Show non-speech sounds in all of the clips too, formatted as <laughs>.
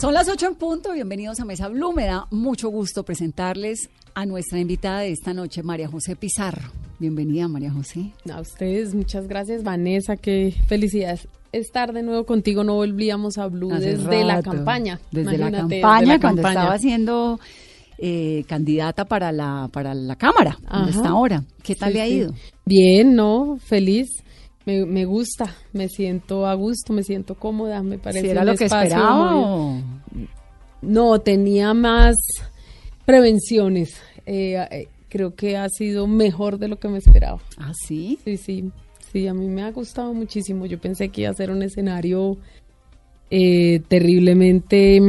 Son las 8 en punto, bienvenidos a Mesa Blue. Me da mucho gusto presentarles a nuestra invitada de esta noche, María José Pizarro. Bienvenida, María José. A ustedes, muchas gracias, Vanessa. Qué felicidad estar de nuevo contigo. No volvíamos a Blue Hace desde la campaña. Desde la campaña, desde la cuando campaña. estaba siendo eh, candidata para la, para la Cámara, hasta ahora. ¿Qué tal Sí, le ha sí. ido? Bien, ¿no? Feliz. Me, me gusta, me siento a gusto, me siento cómoda, me parece ¿Si era un lo que esperaba o...? No, tenía más prevenciones. Eh, eh, creo que ha sido mejor de lo que me esperaba. Ah, sí. Sí, sí, sí, a mí me ha gustado muchísimo. Yo pensé que iba a ser un escenario eh, terriblemente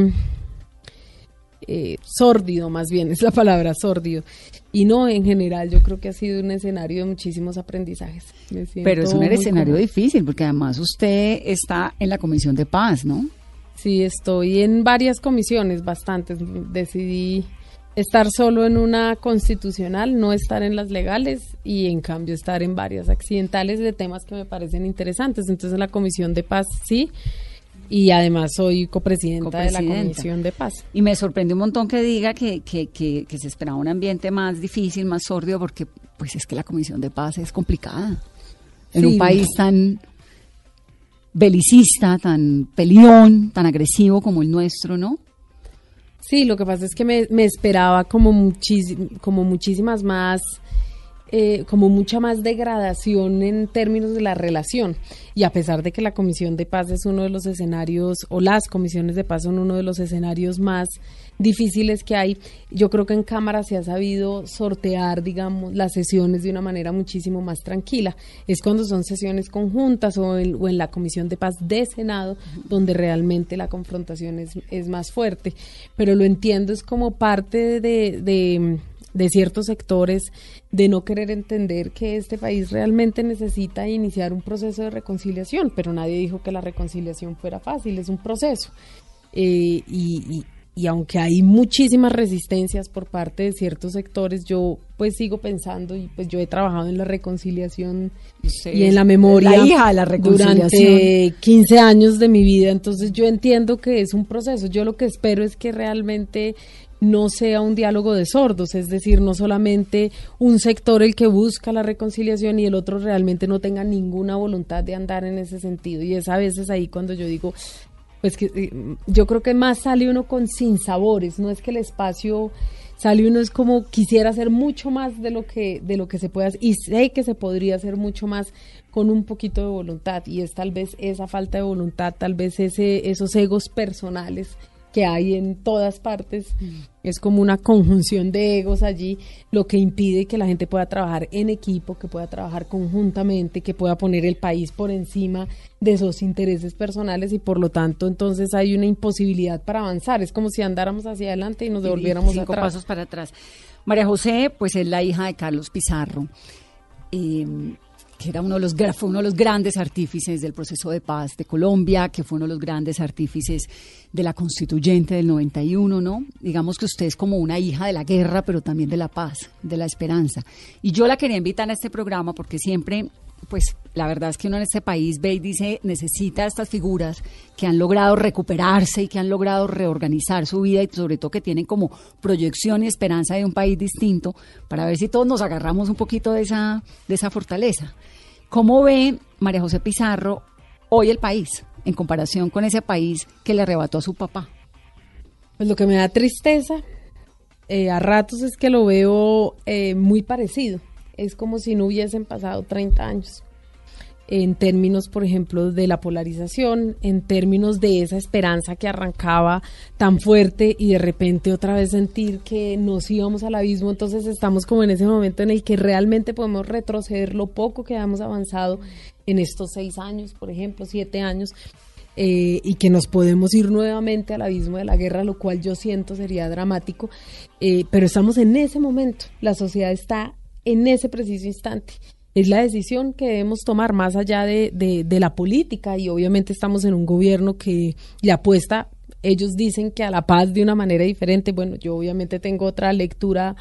eh, sórdido, más bien es la palabra sórdido. Y no, en general, yo creo que ha sido un escenario de muchísimos aprendizajes. Me Pero es un escenario difícil, porque además usted está en la Comisión de Paz, ¿no? Sí, estoy en varias comisiones, bastantes. Decidí estar solo en una constitucional, no estar en las legales y en cambio estar en varias accidentales de temas que me parecen interesantes. Entonces en la Comisión de Paz sí y además soy copresidenta, de la. Comisión de Paz. Y me sorprende un montón que diga que, que, que, que se esperaba un ambiente más difícil, más sordio, porque pues es que la Comisión de Paz es complicada. En Sí. un país tan belicista, tan peleón, tan agresivo como el nuestro, ¿no? Sí, lo que pasa es que me, me esperaba como, muchis- como muchísimas más, eh, como mucha más degradación en términos de la relación. Y a pesar de que la Comisión de Paz es uno de los escenarios, o las comisiones de paz son uno de los escenarios más difíciles que hay, yo creo que en Cámara se ha sabido sortear, digamos, las sesiones de una manera muchísimo más tranquila. Es cuando son sesiones conjuntas o en, la Comisión de Paz de Senado donde realmente la confrontación es, es más fuerte. Pero lo entiendo, es como parte de, de ciertos sectores de no querer entender que este país realmente necesita iniciar un proceso de reconciliación, pero nadie dijo que la reconciliación fuera fácil, es un proceso. Eh, y, y- y aunque hay muchísimas resistencias por parte de ciertos sectores, yo pues sigo pensando y pues yo he trabajado en la reconciliación y en la memoria la hija de la reconciliación. durante 15 años de mi vida, entonces yo entiendo que es un proceso. Yo lo que espero es que realmente no sea un diálogo de sordos, es decir, no solamente un sector el que busca la reconciliación y el otro realmente no tenga ninguna voluntad de andar en ese sentido. Y es a veces ahí cuando yo digo, pues que eh, yo creo que más sale uno con sinsabores, no es que el espacio sale uno es como quisiera hacer mucho más de lo que de lo que se puede hacer y sé que se podría hacer mucho más con un poquito de voluntad y es tal vez esa falta de voluntad, tal vez ese esos egos personales que hay en todas partes, es como una conjunción de egos allí, lo que impide que la gente pueda trabajar en equipo, que pueda trabajar conjuntamente, que pueda poner el país por encima de esos intereses personales y por lo tanto entonces hay una imposibilidad para avanzar, es como si andáramos hacia adelante y nos devolviéramos cinco atrás. pasos para atrás. María José, pues es la hija de Carlos Pizarro, eh, que era uno de los fue uno de los grandes artífices del proceso de paz de Colombia, que fue uno de los grandes artífices de la constituyente del 91, ¿no? Digamos que usted es como una hija de la guerra, pero también de la paz, de la esperanza. Y yo la quería invitar a este programa porque siempre pues la verdad es que uno en este país ve y dice, necesita estas figuras que han logrado recuperarse y que han logrado reorganizar su vida y sobre todo que tienen como proyección y esperanza de un país distinto para ver si todos nos agarramos un poquito de esa, de esa fortaleza. ¿Cómo ve María José Pizarro hoy el país en comparación con ese país que le arrebató a su papá? Pues lo que me da tristeza eh, a ratos es que lo veo eh, muy parecido. Es como si no hubiesen pasado 30 años. En términos, por ejemplo, de la polarización, en términos de esa esperanza que arrancaba tan fuerte y de repente otra vez sentir que nos íbamos al abismo, entonces estamos como en ese momento en el que realmente podemos retroceder lo poco que hemos avanzado en estos seis años, por ejemplo, siete años, eh, y que nos podemos ir nuevamente al abismo de la guerra, lo cual yo siento sería dramático, eh, pero estamos en ese momento, la sociedad está en ese preciso instante. Es la decisión que debemos tomar más allá de, de, la política y obviamente estamos en un gobierno que le apuesta, ellos dicen que a la paz de una manera diferente, bueno, yo obviamente tengo otra lectura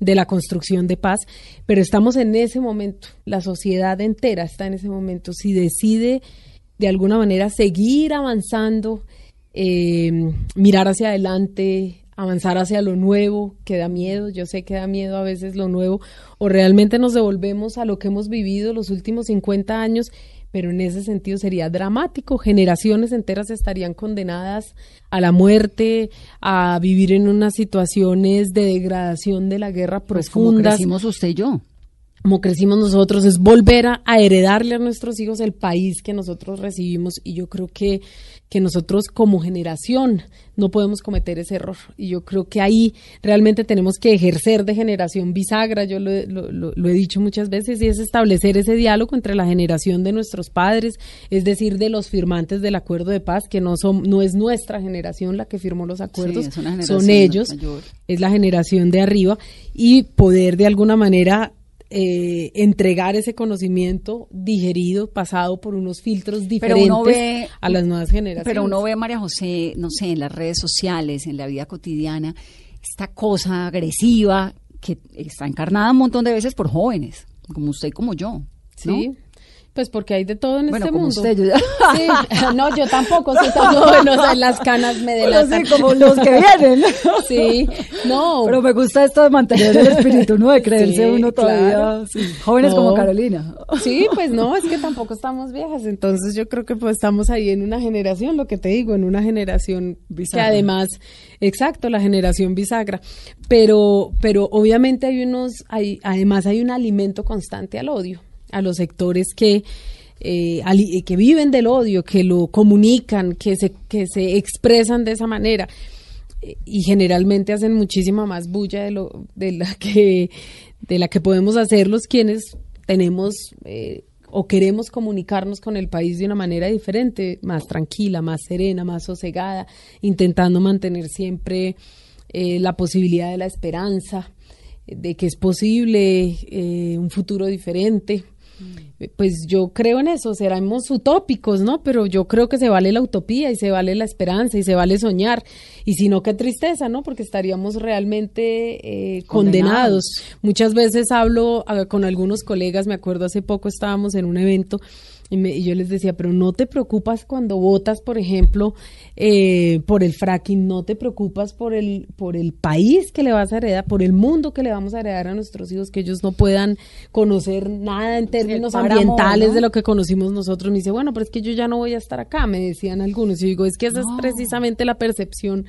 de la construcción de paz, pero estamos en ese momento, la sociedad entera está en ese momento, si decide de alguna manera seguir avanzando, eh, mirar hacia adelante, avanzar hacia lo nuevo, que da miedo, yo sé que da miedo a veces lo nuevo, o realmente nos devolvemos a lo que hemos vivido los últimos 50 años, pero en ese sentido sería dramático, generaciones enteras estarían condenadas a la muerte, a vivir en unas situaciones de degradación de la guerra pues profundas. Como usted y yo. Como crecimos nosotros, es volver a, heredarle a nuestros hijos el país que nosotros recibimos y yo creo que, que nosotros como generación no podemos cometer ese error. Y yo creo que ahí realmente tenemos que ejercer de generación bisagra, yo lo, lo, he dicho muchas veces, y es establecer ese diálogo entre la generación de nuestros padres, es decir, de los firmantes del acuerdo de paz, que no, son, no es nuestra generación la que firmó los acuerdos, son ellos, es la generación de arriba y poder de alguna manera eh, entregar ese conocimiento digerido, pasado por unos filtros diferentes a las nuevas generaciones. Pero uno ve, María José, no sé, en las redes sociales, en la vida cotidiana, esta cosa agresiva que está encarnada un montón de veces por jóvenes, como usted y como yo. Sí. Pues porque hay de todo en bueno, este como mundo. Usted, yo Sí, no, yo tampoco soy tan <laughs> joven, o sea, las canas me delatan. Sí, como los que vienen. Sí, no. Pero me gusta esto de mantener el espíritu, ¿no? De creerse uno todavía. Jóvenes como Carolina. Sí, pues no, es que tampoco estamos viejas, entonces yo creo que pues estamos ahí en una generación, lo que te digo, en una generación bisagra. que además, exacto, la generación bisagra. Pero, pero obviamente hay unos, hay, además hay un alimento constante al odio a los sectores que, eh, que viven del odio, que lo comunican, que se, que se expresan de esa manera y generalmente hacen muchísima más bulla de, lo, de, la, que, de la que podemos hacer los quienes tenemos eh, o queremos comunicarnos con el país de una manera diferente, más tranquila, más serena, más sosegada, intentando mantener siempre eh, la posibilidad de la esperanza, de que es posible un futuro diferente. Pues yo creo en eso, seremos utópicos, ¿no? Pero yo creo que se vale la utopía y se vale la esperanza y se vale soñar. Y si no, qué tristeza, ¿no? Porque estaríamos realmente eh, condenados. Muchas veces hablo ah, con algunos colegas, me acuerdo hace poco estábamos en un evento y, yo les decía, pero no te preocupas cuando votas, por ejemplo, eh, por el fracking, no te preocupas por el, por el país que le vas a heredar, por el mundo que le vamos a heredar a nuestros hijos, que ellos no puedan conocer nada en términos ambientales de lo que conocimos nosotros. Me dice, bueno, pero es que yo ya no voy a estar acá, me decían algunos. Y digo, es que esa es precisamente la percepción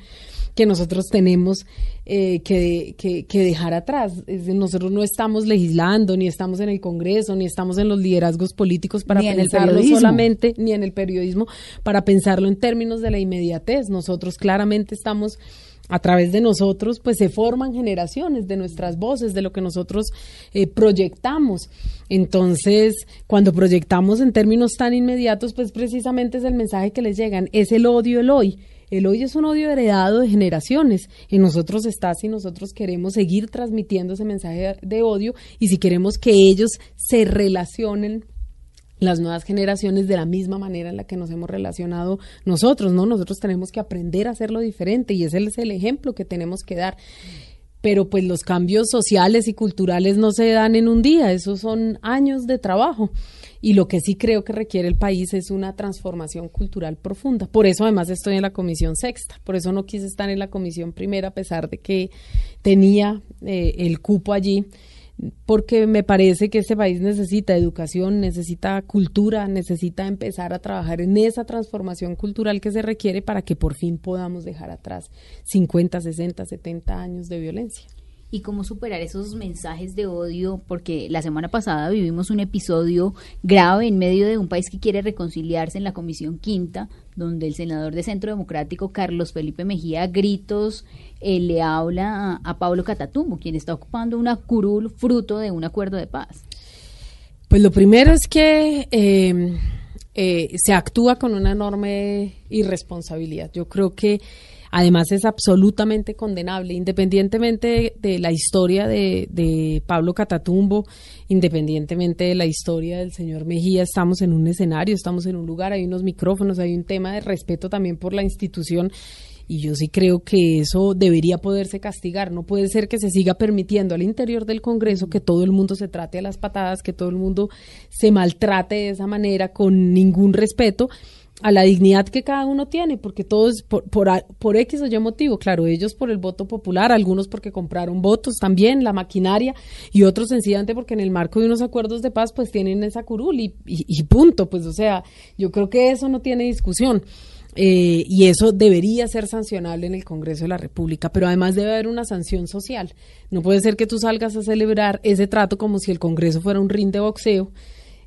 que nosotros tenemos eh, que, que, dejar atrás. nosotros no estamos legislando, ni estamos en el Congreso, ni estamos en los liderazgos políticos para pensarlo solamente, ni en el periodismo, para pensarlo en términos de la inmediatez. Nosotros claramente estamos a través de nosotros, pues se forman generaciones de nuestras voces, de lo que nosotros eh, proyectamos. Entonces, cuando proyectamos en términos tan inmediatos, pues precisamente es el mensaje que les llegan, es el odio el hoy. El hoy es un odio heredado de generaciones. En nosotros está si nosotros queremos seguir transmitiendo ese mensaje de odio y si queremos que ellos se relacionen las nuevas generaciones de la misma manera en la que nos hemos relacionado nosotros, ¿no? Nosotros tenemos que aprender a hacerlo diferente y ese es el ejemplo que tenemos que dar. Pero pues los cambios sociales y culturales no se dan en un día, esos son años de trabajo. Y lo que sí creo que requiere el país es una transformación cultural profunda. Por eso además estoy en la comisión sexta, por eso no quise estar en la comisión primera a pesar de que tenía eh, el cupo allí, porque me parece que este país necesita educación, necesita cultura, necesita empezar a trabajar en esa transformación cultural que se requiere para que por fin podamos dejar atrás 50, 60, 70 años de violencia. Y cómo superar esos mensajes de odio, porque la semana pasada vivimos un episodio grave en medio de un país que quiere reconciliarse en la Comisión Quinta, donde el senador de Centro Democrático, Carlos Felipe Mejía, a gritos, eh, le habla a, Pablo Catatumbo, quien está ocupando una curul fruto de un acuerdo de paz. Pues lo primero es que eh, eh, se actúa con una enorme irresponsabilidad. Yo creo que además es absolutamente condenable, independientemente de la historia de, de, Pablo Catatumbo, independientemente de la historia del señor Mejía, estamos en un escenario, estamos en un lugar, hay unos micrófonos, hay un tema de respeto también por la institución y yo sí creo que eso debería poderse castigar. No puede ser que se siga permitiendo al interior del Congreso que todo el mundo se trate a las patadas, que todo el mundo se maltrate de esa manera con ningún respeto a la dignidad que cada uno tiene, porque todos por, por, por X o Y motivo, claro, ellos por el voto popular, algunos porque compraron votos también, la maquinaria, y otros sencillamente porque en el marco de unos acuerdos de paz pues tienen esa curul y, y, y punto, pues o sea, yo creo que eso no tiene discusión. Eh, y eso debería ser sancionable en el Congreso de la República, pero además debe haber una sanción social. No puede ser que tú salgas a celebrar ese trato como si el Congreso fuera un ring de boxeo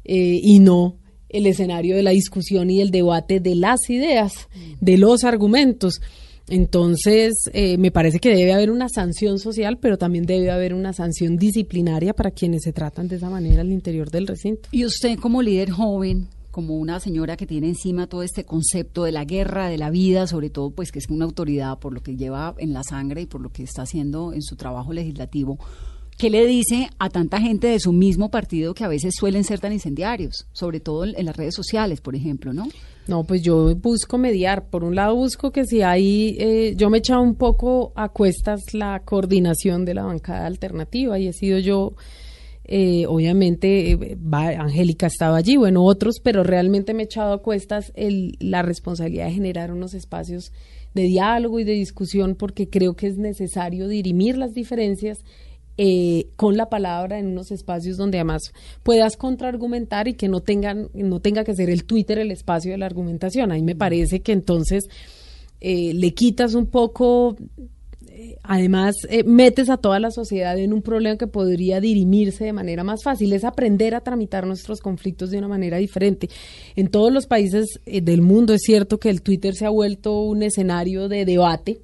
eh, y no el escenario de la discusión y el debate de las ideas, de los argumentos. Entonces, eh, me parece que debe haber una sanción social, pero también debe haber una sanción disciplinaria para quienes se tratan de esa manera al interior del recinto. Y usted como líder joven, como una señora que tiene encima todo este concepto de la guerra, de la vida, sobre todo pues que es una autoridad por lo que lleva en la sangre y por lo que está haciendo en su trabajo legislativo. ¿Qué le dice a tanta gente de su mismo partido que a veces suelen ser tan incendiarios, sobre todo en, las redes sociales, por ejemplo, no? No, pues yo busco mediar. Por un lado busco que si hay, eh, yo me he echado un poco a cuestas la coordinación de la bancada alternativa y he sido yo eh, obviamente eh, Angélica estaba allí, bueno, otros, pero realmente me he echado a cuestas el, la responsabilidad de generar unos espacios de diálogo y de discusión porque creo que es necesario dirimir las diferencias eh, con la palabra en unos espacios donde además puedas contraargumentar y que no tengan no tenga que ser el Twitter el espacio de la argumentación. Ahí me parece que entonces eh, le quitas un poco además eh, metes a toda la sociedad en un problema que podría dirimirse de manera más fácil, es aprender a tramitar nuestros conflictos de una manera diferente. En todos los países eh, del mundo es cierto que el Twitter se ha vuelto un escenario de debate,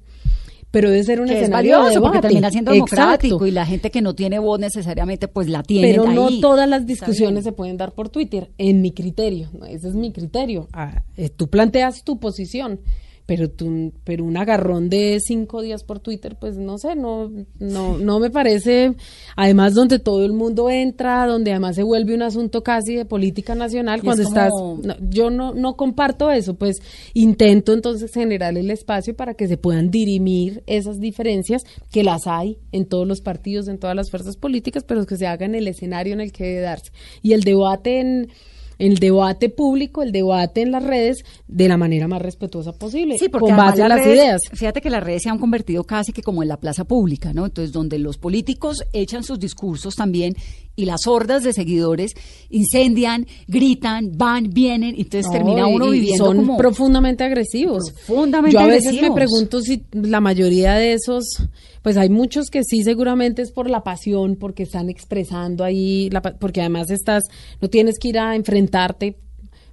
pero debe ser un que escenario es valioso, de porque termina siendo democrático Exacto. y la gente que no tiene voz necesariamente pues la tiene Pero no todas las discusiones se pueden dar por Twitter, en mi criterio, ¿no? ese es mi criterio. Ah, eh, tú planteas tu posición, pero tú, pero un agarrón de cinco días por Twitter, pues no sé, no, no, no me parece, además donde todo el mundo entra, donde además se vuelve un asunto casi de política nacional, Y cuando es estás, no, yo no, no comparto eso, pues intento entonces generar el espacio para que se puedan dirimir esas diferencias, que las hay en todos los partidos, en todas las fuerzas políticas, pero que se haga en el escenario en el que debe darse. Y el debate en el debate público, el debate en las redes, de la manera más respetuosa posible, Sí, porque con base en las las redes- ideas. Fíjate que las redes se han convertido casi que como en la plaza pública, ¿no? Entonces, donde los políticos echan sus discursos también y las hordas de seguidores incendian, gritan, van, vienen, y entonces No, termina uno y viviendo son como profundamente agresivos. Profundamente Yo a veces me pregunto si la mayoría de esos, pues hay muchos que sí seguramente es por la pasión, porque están expresando ahí, la porque además estás, no tienes que ir a enfrentarte.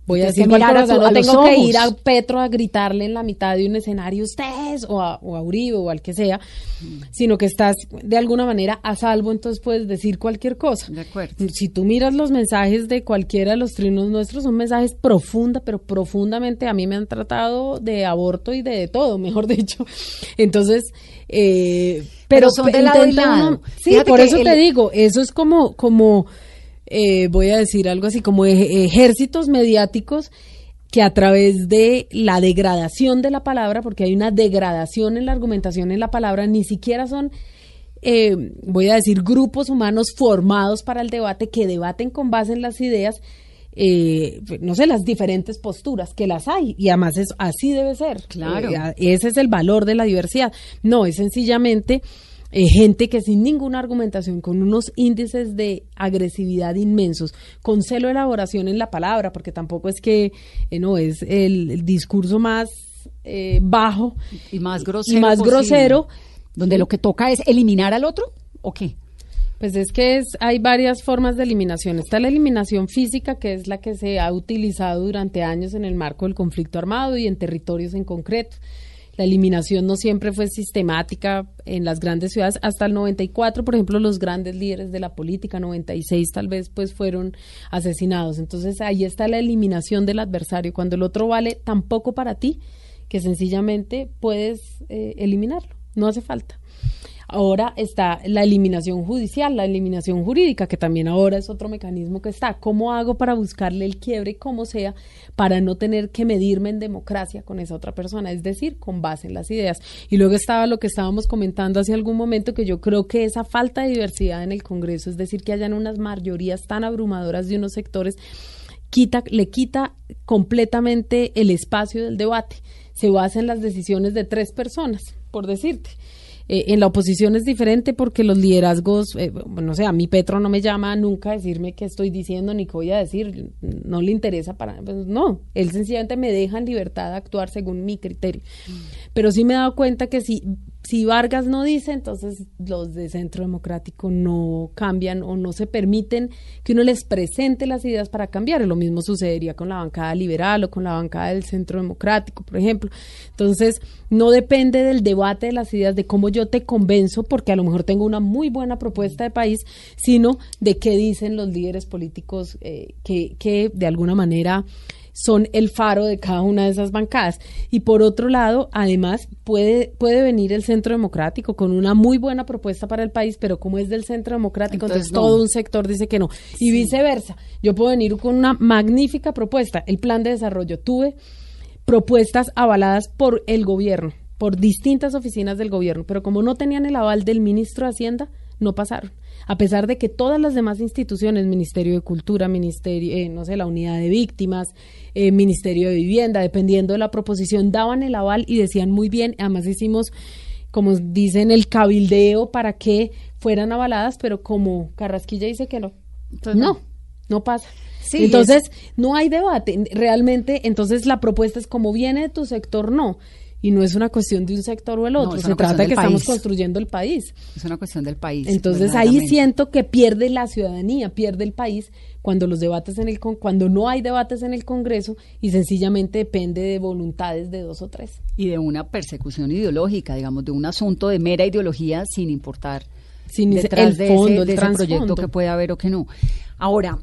Voy a decir mirar a tu- no tengo que ir a Petro a gritarle en la mitad de un escenario ustedes o a, o a Uribe o al que sea, sino que estás de alguna manera a salvo, entonces puedes decir cualquier cosa. De acuerdo. Si tú miras los mensajes de cualquiera de los trinos nuestros, son mensajes profunda, pero profundamente a mí me han tratado de aborto y de, todo, mejor <laughs> dicho. Entonces, eh, Pero son de lado y lado. uno- sí, Fíjate por eso el- te digo, eso es como, como eh, voy a decir algo así, como ej- ejércitos mediáticos que a través de la degradación de la palabra, porque hay una degradación en la argumentación en la palabra, ni siquiera son, eh, voy a decir, grupos humanos formados para el debate que debaten con base en las ideas, eh, no sé, las diferentes posturas, que las hay, y además es, así debe ser. Claro. Eh, ese es el valor de la diversidad. No, es sencillamente eh, gente que sin ninguna argumentación, con unos índices de agresividad inmensos, con celo de elaboración en la palabra, porque tampoco es que eh, no es el, el discurso más eh, bajo y más grosero. y más posible. grosero, Donde lo que toca es eliminar al otro. o qué? Pues es que es, hay varias formas de eliminación. Está la eliminación física, que es la que se ha utilizado durante años en el marco del conflicto armado y en territorios en concreto. La eliminación no siempre fue sistemática en las grandes ciudades. Hasta el 94, por ejemplo, los grandes líderes de la política, 96 tal vez, pues fueron asesinados. Entonces ahí está la eliminación del adversario. Cuando el otro vale tan poco para ti que sencillamente puedes eh, eliminarlo. No hace falta. Ahora está la eliminación judicial, la eliminación jurídica, que también ahora es otro mecanismo que está. ¿Cómo hago para buscarle el quiebre, como sea, para no tener que medirme en democracia con esa otra persona? Es decir, con base en las ideas. Y luego estaba lo que estábamos comentando hace algún momento, que yo creo que esa falta de diversidad en el Congreso, es decir, que hayan unas mayorías tan abrumadoras de unos sectores, quita, le quita completamente el espacio del debate. Se basa en las decisiones de tres personas, por decirte. Eh, en la oposición es diferente porque los liderazgos, eh, no sé, a mí Petro no me llama nunca a decirme qué estoy diciendo ni qué voy a decir, no le interesa para, pues no, él sencillamente me deja en libertad de actuar según mi criterio. Pero sí me he dado cuenta que si si Vargas no dice, entonces los de Centro Democrático no cambian o no se permiten que uno les presente las ideas para cambiar. Lo mismo sucedería con la bancada liberal o con la bancada del Centro Democrático, por ejemplo. Entonces, no depende del debate de las ideas, de cómo yo te convenzo, porque a lo mejor tengo una muy buena propuesta de país, sino de qué dicen los líderes políticos eh, que, que de alguna manera son el faro de cada una de esas bancadas. Y por otro lado, además, puede, puede venir el Centro Democrático con una muy buena propuesta para el país, pero como es del Centro Democrático, entonces, todo un sector dice que no. Y viceversa, yo puedo venir con una magnífica propuesta, el plan de desarrollo. Tuve propuestas avaladas por el gobierno, por distintas oficinas del gobierno, pero como no tenían el aval del ministro de Hacienda, no pasaron a pesar de que todas las demás instituciones, Ministerio de Cultura, Ministerio, eh, no sé, la Unidad de Víctimas, eh, Ministerio de Vivienda, dependiendo de la proposición, daban el aval y decían muy bien, además hicimos, como dicen, el cabildeo para que fueran avaladas, pero como Carrasquilla dice que no, no, no pasa. entonces, no hay debate. Realmente, entonces la propuesta es como viene de tu sector, no y no es una cuestión de un sector o el otro, se trata de que estamos construyendo el país. Es una cuestión del país. Entonces ahí siento que pierde la ciudadanía, pierde el país cuando los debates en el cuando no hay debates en el Congreso y sencillamente depende de voluntades de dos o tres. Y de una persecución ideológica, digamos, de un asunto de mera ideología sin importar sin detrás el fondo, de ese, proyecto que puede haber o que no. Ahora,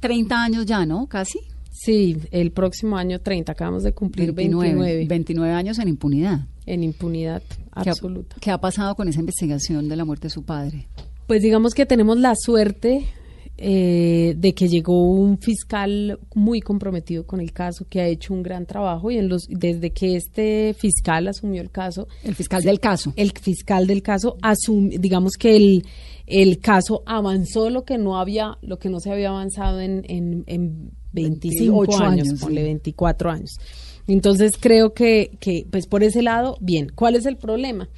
30 años ya, ¿no? Casi. Sí, el próximo año 30, acabamos de cumplir 29. 29, años en impunidad. En impunidad absoluta. ¿Qué ha, pasado con esa investigación de la muerte de su padre? Pues digamos que tenemos la suerte eh, de que llegó un fiscal muy comprometido con el caso, que ha hecho un gran trabajo y en los desde que este fiscal asumió el caso, el fiscal del caso, el fiscal del caso asum, digamos que el el caso avanzó lo que no había, lo que no se había avanzado en, en, en 25 años, años ponle 24 años. Entonces creo que, que, pues por ese lado, bien. ¿Cuál es el problema?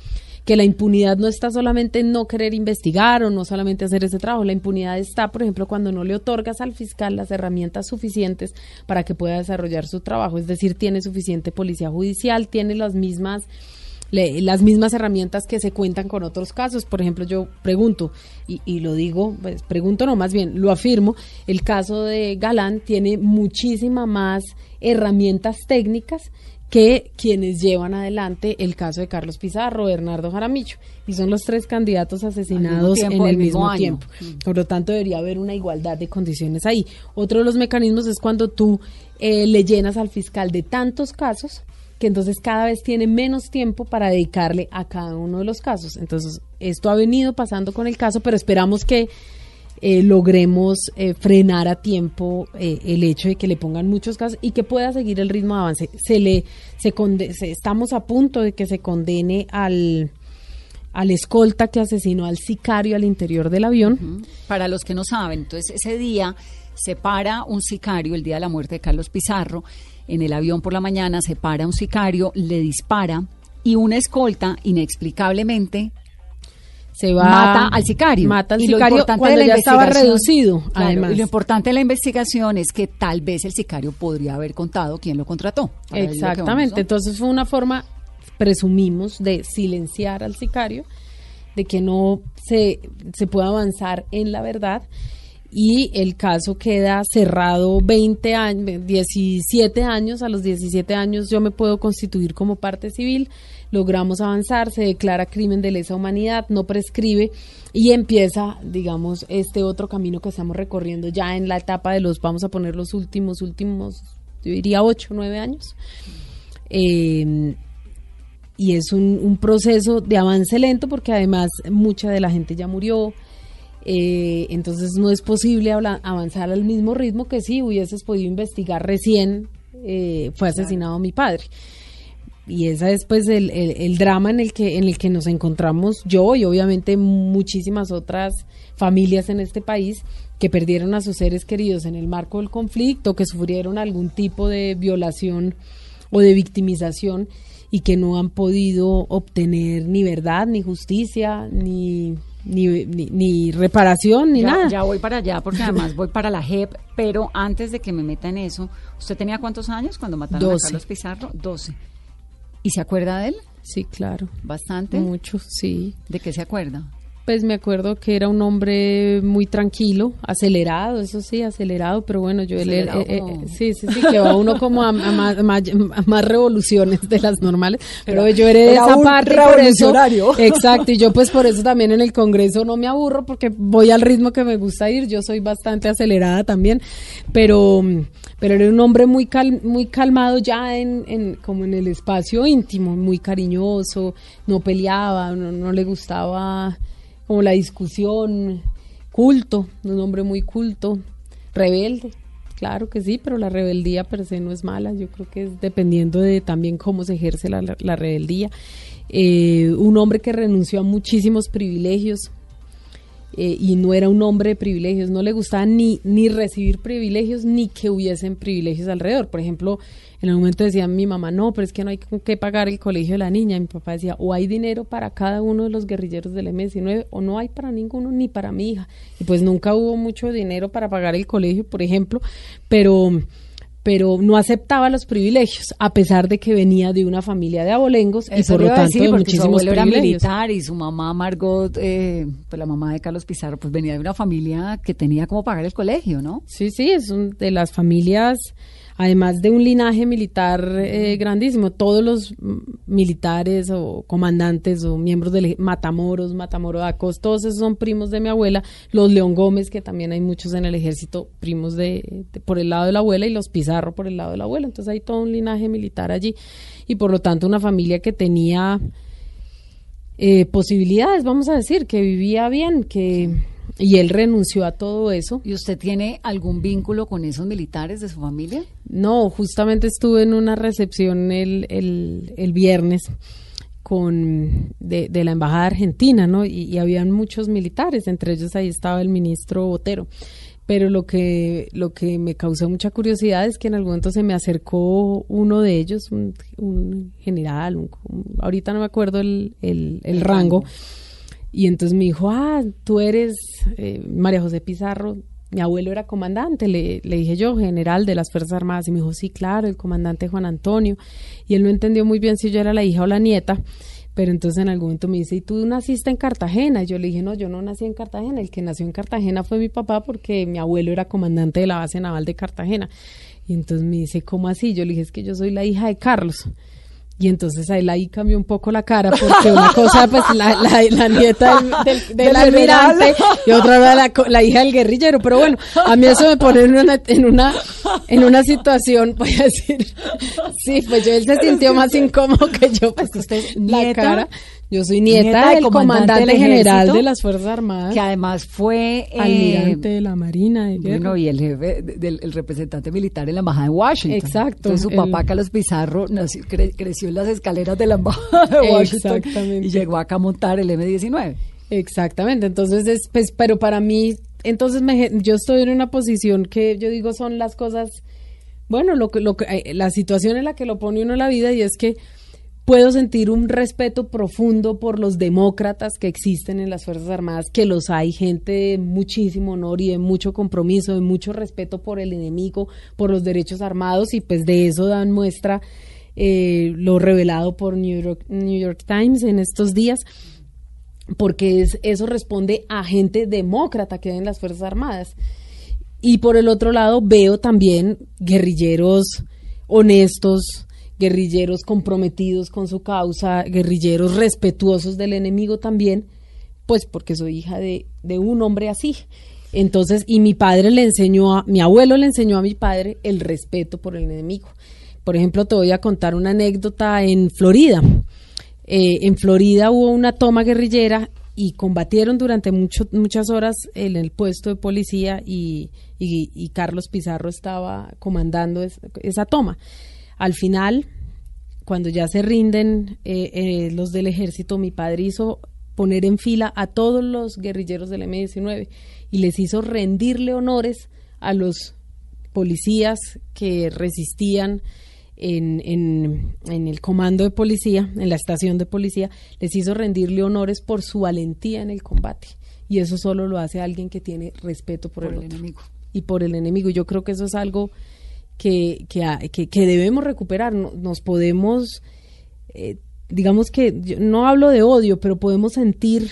que la impunidad no está solamente en no querer investigar o no solamente hacer ese trabajo, la impunidad está, por ejemplo, cuando no le otorgas al fiscal las herramientas suficientes para que pueda desarrollar su trabajo, es decir, tiene suficiente policía judicial, tiene las mismas las mismas herramientas que se cuentan con otros casos. Por ejemplo, yo pregunto, y, y lo digo, pues pregunto no, más bien lo afirmo, el caso de Galán tiene muchísima más herramientas técnicas que quienes llevan adelante el caso de Carlos Pizarro, Bernardo Jaramillo, y son los tres candidatos asesinados en el mismo, tiempo. Por lo tanto, debería haber una igualdad de condiciones ahí. Otro de los mecanismos es cuando tú eh, le llenas al fiscal de tantos casos que entonces cada vez tiene menos tiempo para dedicarle a cada uno de los casos. Entonces, esto ha venido pasando con el caso, pero esperamos que eh, logremos eh, frenar a tiempo eh, el hecho de que le pongan muchos casos y que pueda seguir el ritmo de avance. Se le, se, estamos a punto de que se condene al al escolta que asesinó al sicario al interior del avión. Para los que no saben, entonces ese día se para un sicario, el día de la muerte de Carlos Pizarro, en el avión por la mañana, se para un sicario, le dispara y una escolta inexplicablemente se va mata al sicario. Mata al sicario cuando ya estaba reducido. además. Y lo importante de la investigación es que tal vez el sicario podría haber contado quién lo contrató. Exactamente. Entonces fue una forma, presumimos, de silenciar al sicario de que no se, se pueda avanzar en la verdad y el caso queda cerrado 20 años, 17 años, a los 17 años yo me puedo constituir como parte civil, logramos avanzar, se declara crimen de lesa humanidad, no prescribe y empieza, digamos, este otro camino que estamos recorriendo ya en la etapa de los, vamos a poner los últimos, últimos, yo diría 8, 9 años. Eh, y es un, un proceso de avance lento porque además mucha de la gente ya murió, eh, entonces no es posible avanzar al mismo ritmo que si hubieses podido investigar recién eh, fue asesinado mi padre. Y ese es pues el, el- el drama en el que en el que nos encontramos yo y obviamente muchísimas otras familias en este país que perdieron a sus seres queridos en el marco del conflicto, que sufrieron algún tipo de violación o de victimización y que no han podido obtener ni verdad, ni justicia, ni, ni, ni- ni reparación, ni ya, nada. ya voy para allá porque además voy para la JEP, pero antes de que me meta en eso, ¿usted tenía cuántos años cuando mataron a Carlos Pizarro? 12. ¿Y se acuerda de él? Sí, claro. Bastante. Mucho, sí. ¿De qué se acuerda? Pues me acuerdo que era un hombre muy tranquilo, acelerado, eso sí, acelerado, pero bueno, yo él, eh, eh, como- sí, sí, sí, que va uno como a, a más, a revoluciones de las normales, pero yo era de esa un parte por eso, exacto, y yo pues por eso también en el Congreso no me aburro porque voy al ritmo que me gusta ir, yo soy bastante acelerada también, pero pero era un hombre muy cal- muy calmado ya en, en como en el espacio íntimo, muy cariñoso, no peleaba, no, no le gustaba como la discusión, culto, un hombre muy culto, rebelde, claro que sí, pero la rebeldía per se no es mala, yo creo que es dependiendo de también cómo se ejerce la, la rebeldía. Eh, un hombre que renunció a muchísimos privilegios, eh, y no era un hombre de privilegios, no le gustaba ni, ni recibir privilegios ni que hubiesen privilegios alrededor. Por ejemplo, en el momento decía mi mamá, no, pero es que no hay con qué pagar el colegio de la niña. Mi papá decía, o hay dinero para cada uno de los guerrilleros del M19 o no hay para ninguno ni para mi hija. Y pues nunca hubo mucho dinero para pagar el colegio, por ejemplo, pero pero no aceptaba los privilegios, a pesar de que venía de una familia de abolengos y por lo tanto decir, de porque su muchísimos abuelo era privilegios. militar y su mamá Margot, eh, pues la mamá de Carlos Pizarro, pues venía de una familia que tenía como pagar el colegio, ¿no? Sí, sí, es un- de las familias, además de un linaje militar eh, grandísimo. Todos los militares o comandantes o miembros del Matamoros, Matamorodacos, todos esos son primos de mi abuela. Los León Gómez, que también hay muchos en el ejército, primos de, de- por el lado de la abuela, y los Pizarro por el lado de la abuela. Entonces hay todo un linaje militar allí. Y por lo tanto una familia que tenía eh, posibilidades, vamos a decir, que vivía bien, que... Y él renunció a todo eso. ¿Y usted tiene algún vínculo con esos militares de su familia? No, justamente estuve en una recepción el, el, el viernes con de, de la embajada argentina, ¿no? Y, y habían muchos militares, entre ellos ahí estaba el ministro Botero. Pero lo que lo que me causó mucha curiosidad es que en algún momento se me acercó uno de ellos, un, un general, un- un- ahorita no me acuerdo el, el, el rango, y entonces me dijo, ah, tú eres eh, María José Pizarro. Mi abuelo era comandante, le, le dije yo, general de las Fuerzas Armadas. Y me dijo, sí, claro, el comandante Juan Antonio. Y él no entendió muy bien si yo era la hija o la nieta. Pero entonces en algún momento me dice, ¿y tú naciste en Cartagena? Y yo le dije, no, yo no nací en Cartagena. El que nació en Cartagena fue mi papá porque mi abuelo era comandante de la base naval de Cartagena. Y entonces me dice, ¿cómo así? Yo le dije, es que yo soy la hija de Carlos. Y entonces ahí, ahí cambió un poco la cara, porque una cosa, pues la, la, la nieta del, del- <laughs> almirante y otra era la, la hija del guerrillero. Pero bueno, a mí eso me pone en una, en una, en una situación, voy a decir, sí, pues yo él se sintió más incómodo que yo, pues usted es la nieta- cara. Yo soy nieta, nieta del del comandante comandante, del general ejército, de las Fuerzas Armadas, Que además fue... eh, almirante de la Marina de guerra. Bueno, y el jefe de- del el representante militar en la embajada de Washington. Exacto, Entonces su el- papá, Carlos Pizarro, nació- cre- creció en las escaleras de la embajada de Washington Exactamente. y llegó acá a montar el M-19. Exactamente, entonces es, pues, pero para mí, entonces me, yo estoy en una posición que yo digo son las cosas, bueno, lo que, lo que, eh, la situación en la que lo pone uno en la vida y es que puedo sentir un respeto profundo por los demócratas que existen en las Fuerzas Armadas, que los hay, gente de muchísimo honor y de mucho compromiso, de mucho respeto por el enemigo, por los derechos armados y pues de eso dan muestra eh, lo revelado por New York, New York Times en estos días porque es, eso responde a gente demócrata que hay en las Fuerzas Armadas. Y por el otro lado veo también guerrilleros honestos, guerrilleros comprometidos con su causa, guerrilleros respetuosos del enemigo también, pues porque soy hija de, de un hombre así. Entonces, y mi padre le enseñó a, mi abuelo le enseñó a mi padre el respeto por el enemigo. Por ejemplo, te voy a contar una anécdota en Florida. Eh, en Florida hubo una toma guerrillera y combatieron durante muchas horas en el puesto de policía y, y- Carlos Pizarro estaba comandando es- esa toma. Al final, cuando ya se rinden eh, eh, los del ejército, mi padre hizo poner en fila a todos los guerrilleros del M-19 y les hizo rendirle honores a los policías que resistían en, en, en el comando de policía, en la estación de policía, les hizo rendirle honores por su valentía en el combate. Y eso solo lo hace alguien que tiene respeto por, Por el, el otro enemigo. y por el enemigo. Yo creo que eso es algo que, que, que- debemos recuperar. No- Nos podemos, eh, digamos que, yo no hablo de odio, pero podemos sentir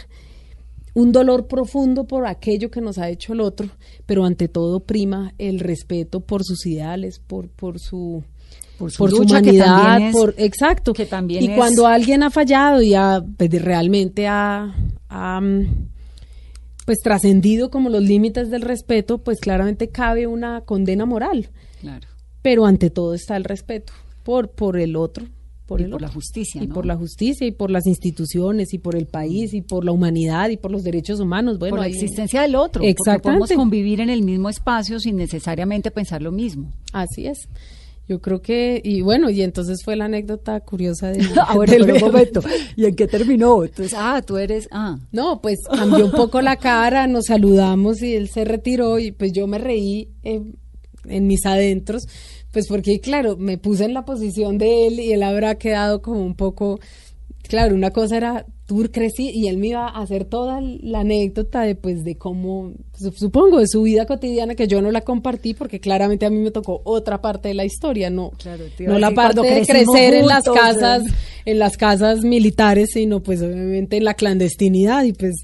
un dolor profundo por aquello que nos ha hecho el otro, pero ante todo prima el respeto por sus ideales, por, por su Por su por lucha, humanidad, es- por exacto. que también y es- cuando alguien ha fallado y ha pues, realmente ha, ha, pues trascendido como los límites del respeto, pues claramente cabe una condena moral. Claro. Pero ante todo está el respeto por por el otro, por Y el por otro. la justicia, y ¿no? por la justicia y por las instituciones y por el país y por la humanidad y por los derechos humanos. Bueno, por la existencia del otro. Porque Exactamente. podemos convivir en el mismo espacio sin necesariamente pensar lo mismo. Así es. Yo creo que, y bueno, y entonces fue la anécdota curiosa de... <laughs> Ahora, un bebé. momento. ¿Y en qué terminó? Entonces, ah, tú eres, ah. No, pues cambió un poco la cara, nos saludamos y él se retiró y pues yo me reí eh, en mis adentros, pues porque claro, me puse en la posición de él y él habrá quedado como un poco, claro, una cosa era, tú crecí y él me iba a hacer toda la anécdota de pues de cómo, su- supongo, de su vida cotidiana que yo no la compartí porque claramente a mí me tocó otra parte de la historia, no, Claro, no la parte de crecer en las casas en las casas militares, sino pues obviamente en la clandestinidad y pues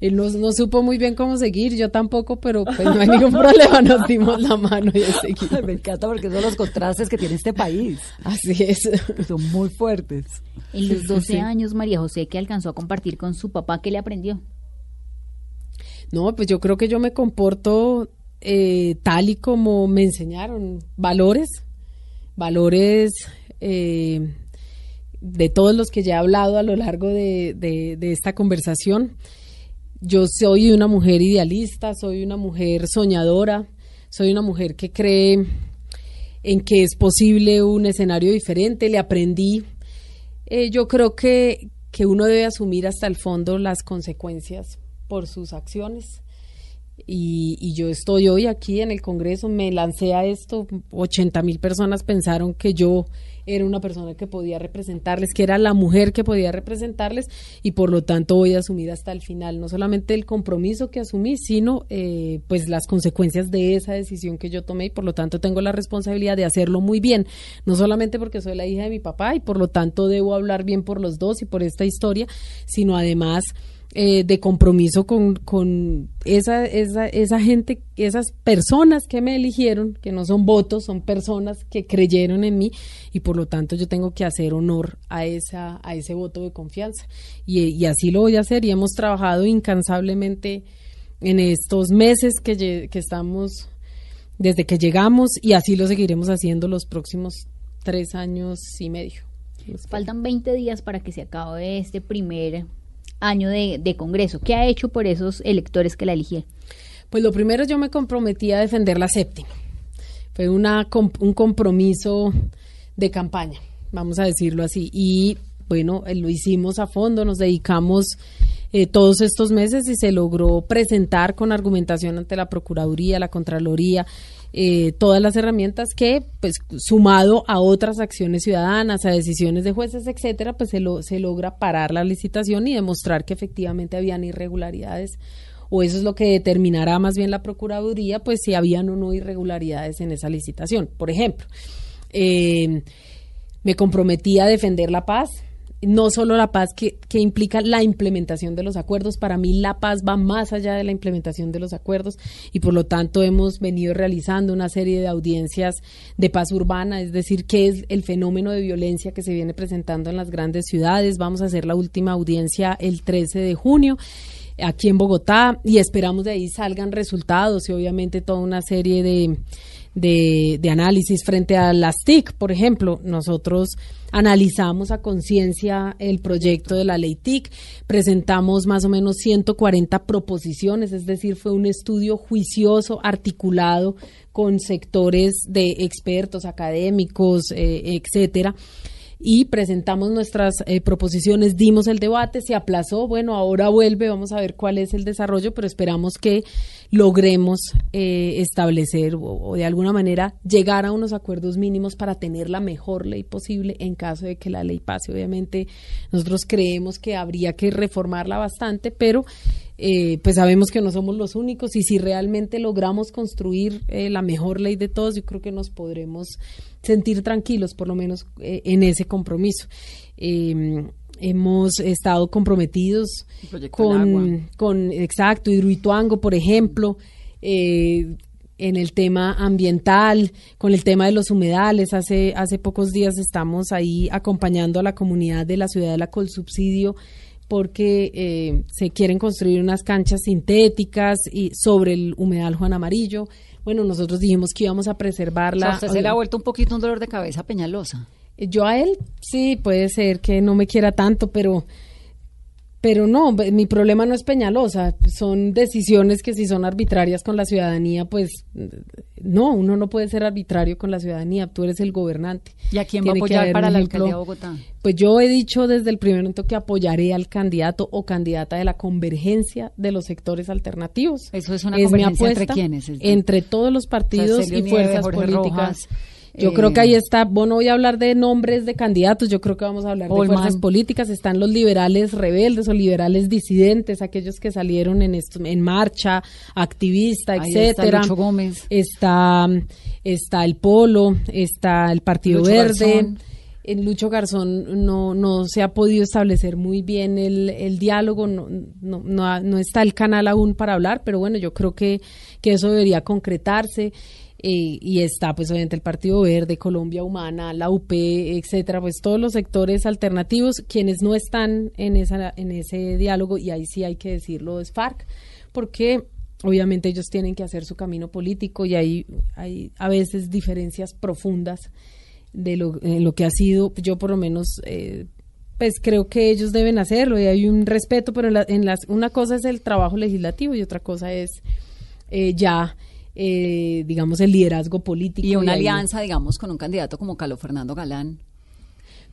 él no, no supo muy bien cómo seguir, yo tampoco, pero pues no hay ningún <laughs> problema, nos dimos la mano y seguimos. <laughs> Me encanta porque son los contrastes que tiene este país. Así es. Son muy fuertes. En los Sí, sí, 12 sí. años, María José, que alcanzó a compartir con su papá, ¿qué le aprendió? No, pues yo creo que yo me comporto eh, tal y como me enseñaron, valores, valores eh, de todos los que ya he hablado a lo largo de, esta conversación. Yo soy una mujer idealista, soy una mujer soñadora, soy una mujer que cree en que es posible un escenario diferente, le aprendí. Eh, yo creo que, que uno debe asumir hasta el fondo las consecuencias por sus acciones. Y, y yo estoy hoy aquí en el Congreso, me lancé a esto, 80 mil personas pensaron que yo era una persona que podía representarles, que era la mujer que podía representarles y por lo tanto voy a asumir hasta el final. No solamente el compromiso que asumí, sino eh, pues las consecuencias de esa decisión que yo tomé y por lo tanto tengo la responsabilidad de hacerlo muy bien, no solamente porque soy la hija de mi papá y por lo tanto debo hablar bien por los dos y por esta historia, sino además eh, de compromiso con, con esa, esa, esa gente, esas personas que me eligieron, que no son votos, son personas que creyeron en mí y por lo tanto yo tengo que hacer honor a, esa, a ese voto de confianza. Y, así lo voy a hacer y hemos trabajado incansablemente en estos meses que, que estamos, desde que llegamos y así lo seguiremos haciendo los próximos tres años y medio. Faltan 20 días para que se acabe este primer año de, de Congreso. ¿Qué ha hecho por esos electores que la eligieron? Pues lo primero yo me comprometí a defender la séptima. Fue una, un compromiso de campaña, vamos a decirlo así. Y bueno, eh, lo hicimos a fondo, nos dedicamos eh, todos estos meses y se logró presentar con argumentación ante la Procuraduría, la Contraloría, eh, todas las herramientas que, pues, sumado a otras acciones ciudadanas, a decisiones de jueces, etcétera, pues se, lo, se logra parar la licitación y demostrar que efectivamente habían irregularidades o eso es lo que determinará más bien la Procuraduría, pues si habían o no irregularidades en esa licitación. Por ejemplo, eh, me comprometí a defender la paz, no solo la paz que, que, implica la implementación de los acuerdos. Para mí la paz va más allá de la implementación de los acuerdos y por lo tanto hemos venido realizando una serie de audiencias de paz urbana, es decir, qué es el fenómeno de violencia que se viene presentando en las grandes ciudades. Vamos a hacer la última audiencia el 13 de junio aquí en Bogotá y esperamos de ahí salgan resultados y obviamente toda una serie de de, de análisis frente a las TIC, por ejemplo. Nosotros analizamos a conciencia el proyecto de la ley TIC, presentamos más o menos 140 proposiciones, es decir, fue un estudio juicioso, articulado con sectores de expertos, académicos, eh, etcétera y presentamos nuestras eh, proposiciones, dimos el debate, se aplazó, bueno, ahora vuelve, vamos a ver cuál es el desarrollo, pero esperamos que logremos eh, establecer o, de alguna manera llegar a unos acuerdos mínimos para tener la mejor ley posible en caso de que la ley pase. Obviamente nosotros creemos que habría que reformarla bastante, pero eh, pues sabemos que no somos los únicos y si realmente logramos construir la mejor ley de todos, yo creo que nos podremos sentir tranquilos, por lo menos eh, en ese compromiso. Em, hemos estado comprometidos con, con, exacto, Hidroituango, por ejemplo, eh, en el tema ambiental, con el tema de los humedales. Hace, hace pocos días estamos ahí acompañando a la comunidad de la ciudad de la Colsubsidio porque eh, se quieren construir unas canchas sintéticas y sobre el humedal Juan Amarillo bueno, nosotros dijimos que íbamos a preservarla. O usted se le ha vuelto un poquito un dolor de cabeza Peñalosa. Yo a él, sí, puede ser que no me quiera tanto, pero pero no, mi problema no es Peñalosa, son decisiones que si son arbitrarias con la ciudadanía, pues no, uno no puede ser arbitrario con la ciudadanía, tú eres el gobernante. ¿Y a quién va a apoyar para la alcaldía de Bogotá? Pues yo he dicho desde el primer momento que apoyaré al candidato o candidata de la convergencia de los sectores alternativos. Eso es una convergencia entre quiénes? Entre todos los partidos y fuerzas políticas. Yo creo que ahí eh, está, bueno, voy a hablar de nombres de candidatos, yo creo que vamos a hablar de fuerzas políticas, están los liberales rebeldes o liberales disidentes, aquellos que salieron en esto, en marcha, activista, etcétera. Está Gómez. Está, está el Polo, está el Partido Verde. En Lucho Garzón no, no se ha podido establecer muy bien el, el diálogo, no, no, no, no está el canal aún para hablar, pero bueno, yo creo que, que eso debería concretarse. Eh, y está pues obviamente el Partido Verde, Colombia Humana, la UP, etcétera, pues todos los sectores alternativos, quienes no están en, esa, en ese diálogo, y ahí sí hay que decirlo, es FARC, porque obviamente ellos tienen que hacer su camino político y hay, hay a veces diferencias profundas de lo, en lo que ha sido, yo por lo menos... Eh, pues creo que ellos deben hacerlo y hay un respeto, pero en, las, una cosa es el trabajo legislativo y otra cosa es eh, ya eh, digamos, el liderazgo político. Y una alianza, digamos, con un candidato como Carlos Fernando Galán.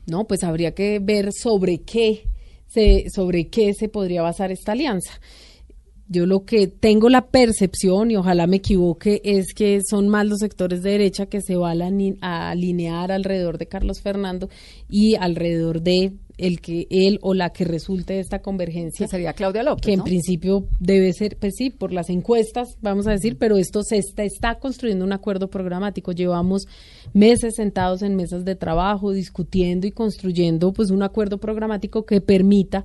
No, pues habría que ver sobre qué se, sobre qué se podría basar esta alianza. Yo lo que tengo la percepción, y ojalá me equivoque, es que son más los sectores de derecha que se van a alinear alrededor de Carlos Fernando y alrededor de el que él o la que resulte de esta convergencia. sería Claudia López. Que en principio debe ser, pues sí, por las encuestas, vamos a decir, pero esto se está, está construyendo un acuerdo programático. Llevamos meses sentados en mesas de trabajo, discutiendo y construyendo pues un acuerdo programático que permita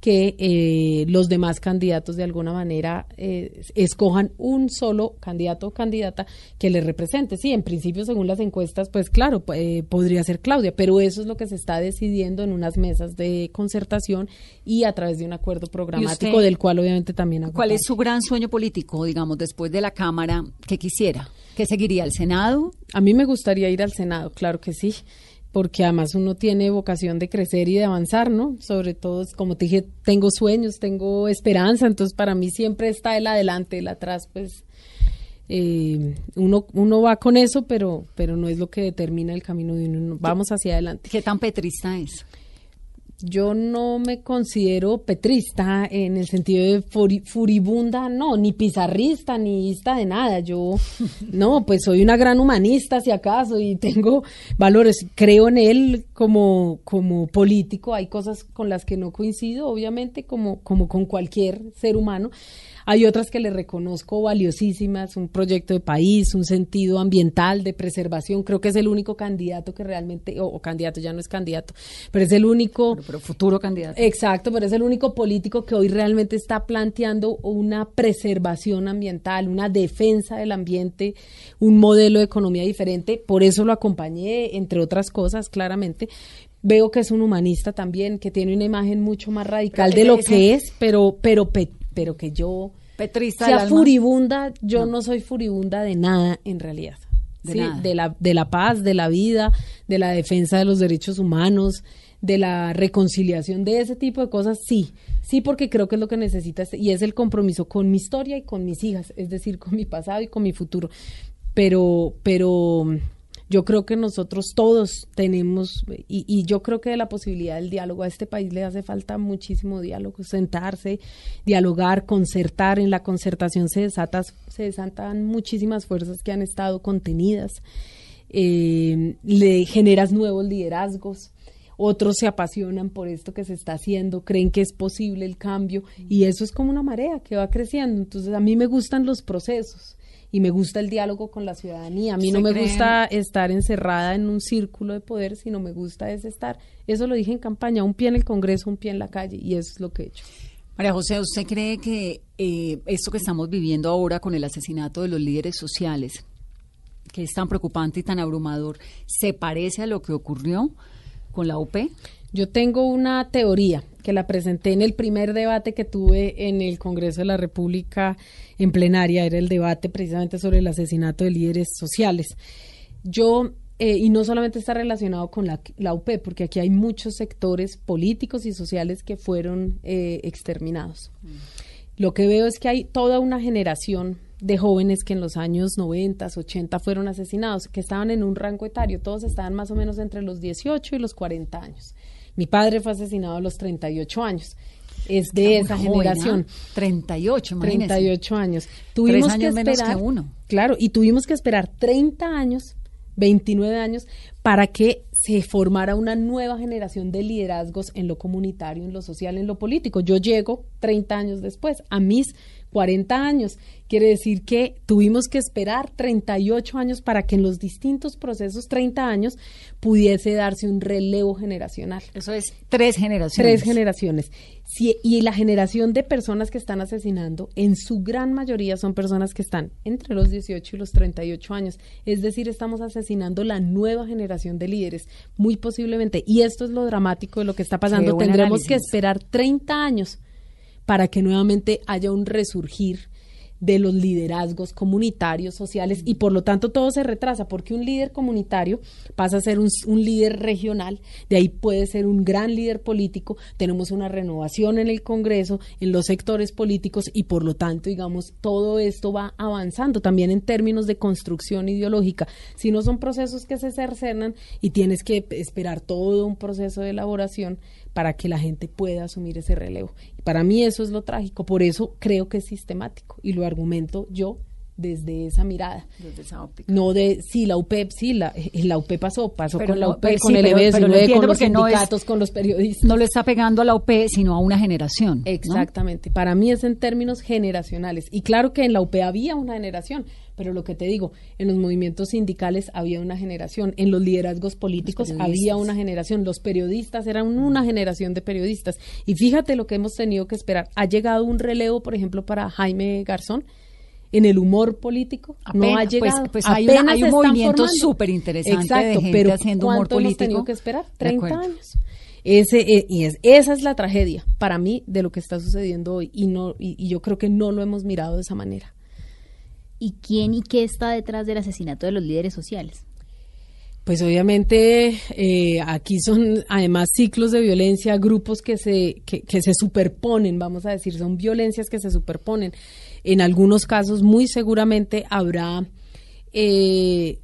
que eh, los demás candidatos de alguna manera eh, escojan un solo candidato o candidata que les represente. Sí, en principio, según las encuestas, pues claro, eh, podría ser Claudia, pero eso es lo que se está decidiendo en unas mesas de concertación y a través de un acuerdo programático del cual obviamente también... ¿Cuál es su gran sueño político, digamos, después de la Cámara que quisiera? ¿Que seguiría el Senado? A mí me gustaría ir al Senado, claro que sí porque además uno tiene vocación de crecer y de avanzar, ¿no? Sobre todo, como te dije, tengo sueños, tengo esperanza, entonces para mí siempre está el adelante, el atrás, pues eh, uno, uno va con eso, pero, pero no es lo que determina el camino de uno, vamos hacia adelante. ¿Qué tan petrista es? Yo no me considero petrista en el sentido de furibunda, no, ni pizarrista, ni ista de nada. Yo, <laughs> no, pues soy una gran humanista, si acaso, y tengo valores. Creo en él como, como político. Hay cosas con las que no coincido, obviamente, como, como con cualquier ser humano. Hay otras que le reconozco valiosísimas, un proyecto de país, un sentido ambiental, de preservación. Creo que es el único candidato que realmente, o, o candidato, ya no es candidato, pero es el único... Pero, pero futuro candidato. Exacto, pero es el único político que hoy realmente está planteando una preservación ambiental, una defensa del ambiente, un modelo de economía diferente. Por eso lo acompañé, entre otras cosas, claramente. Veo que es un humanista también, que tiene una imagen mucho más radical de lo que es, pero, pero, pe- pero que yo sea furibunda, yo no. soy furibunda de nada en realidad. De Sí, nada. de la de la paz, de la vida, de la defensa de los derechos humanos, de la reconciliación, de ese tipo de cosas, sí. Sí, porque creo que es lo que necesita este- y es el compromiso con mi historia y con mis hijas, es decir, con mi pasado y con mi futuro. Pero pero yo creo que nosotros todos tenemos, y, yo creo que de la posibilidad del diálogo a este país le hace falta muchísimo diálogo, sentarse, dialogar, concertar. En la concertación se, desata, se desatan muchísimas fuerzas que han estado contenidas. Eh, le generas nuevos liderazgos. Otros se apasionan por esto que se está haciendo, creen que es posible el cambio y eso es como una marea que va creciendo. Entonces a mí me gustan los procesos y me gusta el diálogo con la ciudadanía. A mí no ¿Usted me gusta estar encerrada en un círculo de poder, sino me gusta es estar. Eso lo dije en campaña, un pie en el Congreso, un pie en la calle y eso es lo que he hecho. María José, ¿usted cree que eh, esto que estamos viviendo ahora con el asesinato de los líderes sociales, que es tan preocupante y tan abrumador, se parece a lo que ocurrió con la UP? Yo tengo una teoría que la presenté en el primer debate que tuve en el Congreso de la República en plenaria, era el debate precisamente sobre el asesinato de líderes sociales. Yo, eh, y no solamente está relacionado con la, la UP, porque aquí hay muchos sectores políticos y sociales que fueron eh, exterminados. Lo que veo es que hay toda una generación de jóvenes que en los años 90, 80 fueron asesinados, que estaban en un rango etario, todos estaban más o menos entre los 18 y los 40 años. Mi padre fue asesinado a los 38 años. Es de Está esa joven, generación. ¿ah? 38, imagínese. 38 años. Tuvimos años que menos esperar, que uno. Claro, y tuvimos que esperar 30 años, 29 años, para que se formara una nueva generación de liderazgos en lo comunitario, en lo social, en lo político. Yo llego 30 años después, a mis 40 años. Quiere decir que tuvimos que esperar 38 años para que en los distintos procesos, 30 años, pudiese darse un relevo generacional. Eso es tres generaciones. Tres generaciones. Y la generación de personas que están asesinando, en su gran mayoría son personas que están entre los 18 y los 38 años. Es decir, estamos asesinando la nueva generación de líderes, muy posiblemente. Y esto es lo dramático de lo que está pasando. Tendremos que esperar 30 años para que nuevamente haya un resurgir de los liderazgos comunitarios, sociales, y por lo tanto todo se retrasa, porque un líder comunitario pasa a ser un, líder regional, de ahí puede ser un gran líder político, tenemos una renovación en el Congreso, en los sectores políticos, y por lo tanto, digamos, todo esto va avanzando también en términos de construcción ideológica. Si no son procesos que se cercenan y tienes que esperar todo un proceso de elaboración para que la gente pueda asumir ese relevo. Para mí eso es lo trágico, por eso creo que es sistemático y lo argumento yo desde esa mirada. Desde esa óptica. No de, sí, la UP, sí, la, eh, la UP pasó, pasó Pero con la no, UP, pero con sí, el EBS, con los porque no es- sindicatos, con los periodistas. No lo está pegando a la UP, sino a una generación. ¿no? Exactamente. Para mí es en términos generacionales. Y claro que en la UP había una generación, pero lo que te digo, en los movimientos sindicales había una generación, en los liderazgos políticos Los había una generación, los periodistas eran una generación de periodistas. Y fíjate lo que hemos tenido que esperar. Ha llegado un relevo, por ejemplo, para Jaime Garzón. En el humor político no ha pues- llegado. pues hay una- Apenas hay un movimiento de Exacto, gente pero haciendo humor ¿cuánto hemos político? tenido que esperar? De 30 acuerdo. años. Ese, eh, y es, esa es la tragedia para mí de lo que está sucediendo hoy y, no, y, y yo creo que no lo hemos mirado de esa manera. ¿Y quién y qué está detrás del asesinato de los líderes sociales? Pues obviamente eh, aquí son además ciclos de violencia, grupos que se, que, se superponen, vamos a decir, son violencias que se superponen. En algunos casos muy seguramente habrá eh,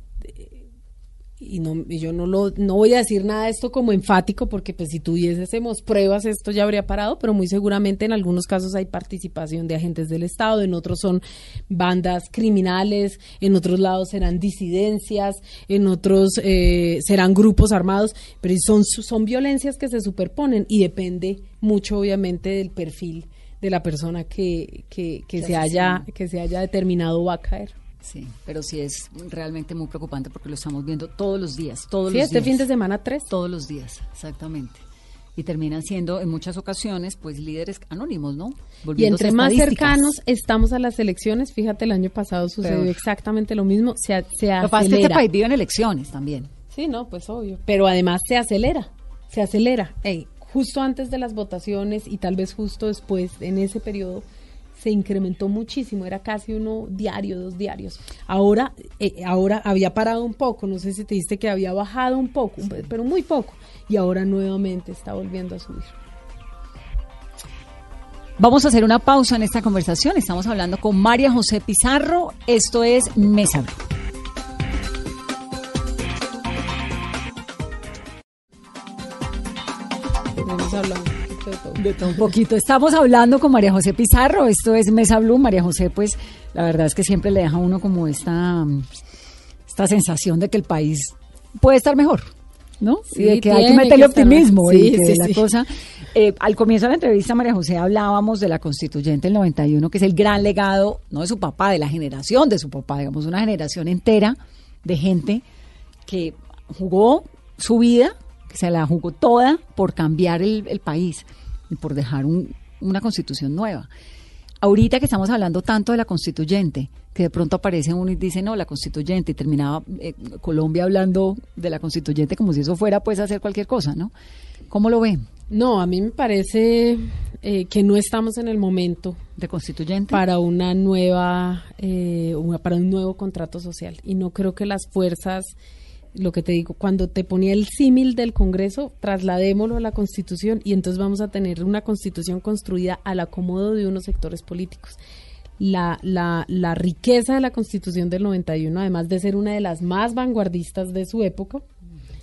y no y yo no lo no voy a decir nada de esto como enfático porque pues si tuviésemos pruebas esto ya habría parado pero muy seguramente en algunos casos hay participación de agentes del estado en otros son bandas criminales en otros lados serán disidencias en otros eh, serán grupos armados pero son son violencias que se superponen y depende mucho obviamente del perfil de la persona que, que, que se haya que se haya determinado va a caer. Sí, pero sí es realmente muy preocupante porque lo estamos viendo todos los días, todos Sí, los este días. fin de semana tres. Todos los días, exactamente. Y terminan siendo en muchas ocasiones pues líderes anónimos, ¿no? Y entre más cercanos estamos a las elecciones, fíjate, el año pasado sucedió Peor. exactamente lo mismo, se, se Lo que pasa es que este acelera. país vive en elecciones también. Sí, no, pues obvio. Pero además se acelera, se acelera. Ey, justo antes de las votaciones y tal vez justo después, en ese periodo, se incrementó muchísimo. Era casi uno diario, dos diarios. Ahora, eh, ahora había parado un poco. No sé si te diste que había bajado un poco, pero muy poco. Y ahora nuevamente está volviendo a subir. Vamos a hacer una pausa en esta conversación. Estamos hablando con María José Pizarro. Esto es Mesa Blue. Todo. De todo un poquito. Estamos hablando con María José Pizarro. Esto es Mesa Blue. María José, pues, la verdad es que siempre le deja a uno como esta, esta sensación de que el país puede estar mejor, ¿no? Sí, y de que hay que meterle que optimismo. mejor. y Sí, que sí, la sí. cosa. Eh, al comienzo de la entrevista, María José, hablábamos de la constituyente del 91, que es el gran legado, no de su papá, de la generación de su papá, digamos, una generación entera de gente que jugó su vida, que se la jugó toda por cambiar el, el país por dejar un- una constitución nueva. Ahorita que estamos hablando tanto de la constituyente, que de pronto aparece uno y dice, no, la constituyente, y terminaba eh, Colombia hablando de la constituyente como si eso fuera pues hacer cualquier cosa, ¿no? ¿Cómo lo ven? No, a mí me parece eh, que no estamos en el momento ¿De constituyente? para una nueva eh, una- para un nuevo contrato social y no creo que las fuerzas lo que te digo cuando te ponía el símil del Congreso trasladémoslo a la Constitución y entonces vamos a tener una Constitución construida al acomodo de unos sectores políticos. La, la, la riqueza de la Constitución del 91, además de ser una de las más vanguardistas de su época,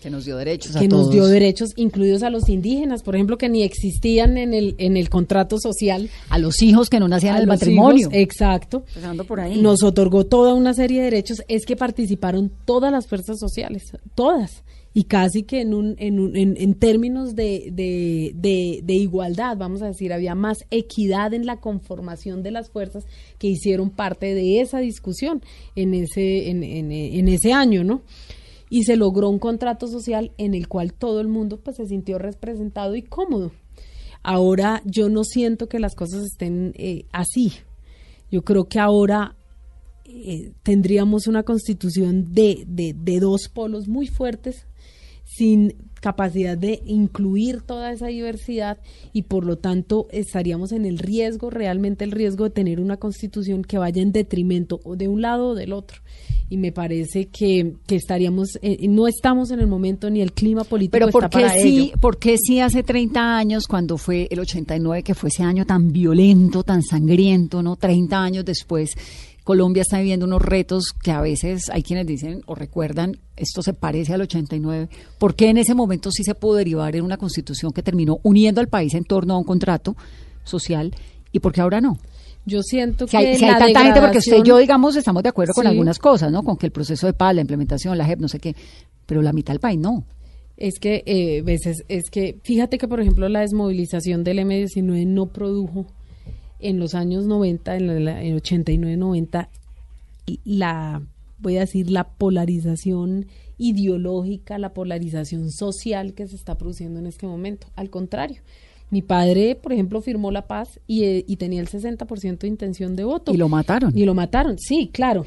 que nos dio derechos a que nos todos. dio derechos, incluidos a los indígenas, por ejemplo, que ni existían en el, en el contrato social. A los hijos que no nacían a en el los matrimonio. hijos, exacto. Empezando por ahí. Nos otorgó toda una serie de derechos, es que participaron todas las fuerzas sociales, todas. Y casi que en, un, en, un- en, en términos de, de, de, de igualdad, vamos a decir, había más equidad en la conformación de las fuerzas que hicieron parte de esa discusión en ese, en, en, en ese año, ¿no? Y se logró un contrato social en el cual todo el mundo pues se sintió representado y cómodo. Ahora yo no siento que las cosas estén eh, así. Yo creo que ahora eh, tendríamos una constitución de, de, de dos polos muy fuertes sin capacidad de incluir toda esa diversidad y por lo tanto estaríamos en el riesgo, realmente el riesgo de tener una constitución que vaya en detrimento o de un lado o del otro. Y me parece que, que estaríamos, eh, no estamos en el momento ni el clima político Pero está ¿por qué, para sí, ello. ¿por qué sí hace 30 años, cuando fue el 89, que fue ese año tan violento, tan sangriento, ¿no? 30 años después, Colombia está viviendo unos retos que a veces hay quienes dicen o recuerdan, esto se parece al 89. ¿Por qué en ese momento sí se pudo derivar en una constitución que terminó uniendo al país en torno a un contrato social y por qué ahora no? Yo siento Si hay, que si hay tanta gente, porque usted y yo, digamos, estamos de acuerdo con algunas cosas, ¿no? Con que el proceso de paz, la implementación, la JEP, no sé qué, pero la mitad del país no. Es que, eh, veces, es que, fíjate que, por ejemplo, la desmovilización del M-19 no produjo en los años 90, en, la- en 89-90, la, voy a decir, la polarización ideológica, la polarización social que se está produciendo en este momento. Al contrario, mi padre, por ejemplo, firmó la paz y, eh, y tenía el 60% de intención de voto. Y lo mataron. Y lo mataron, sí, claro.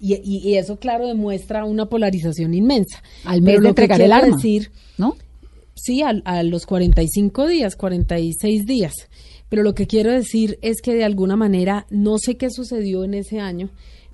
Y, y- y eso, claro, demuestra una polarización inmensa. Al lo que entregar el arma. decir, ¿No? sí, al- a, los 45 días, 46 días. Pero lo que quiero decir es que de alguna manera, no sé qué sucedió en ese año,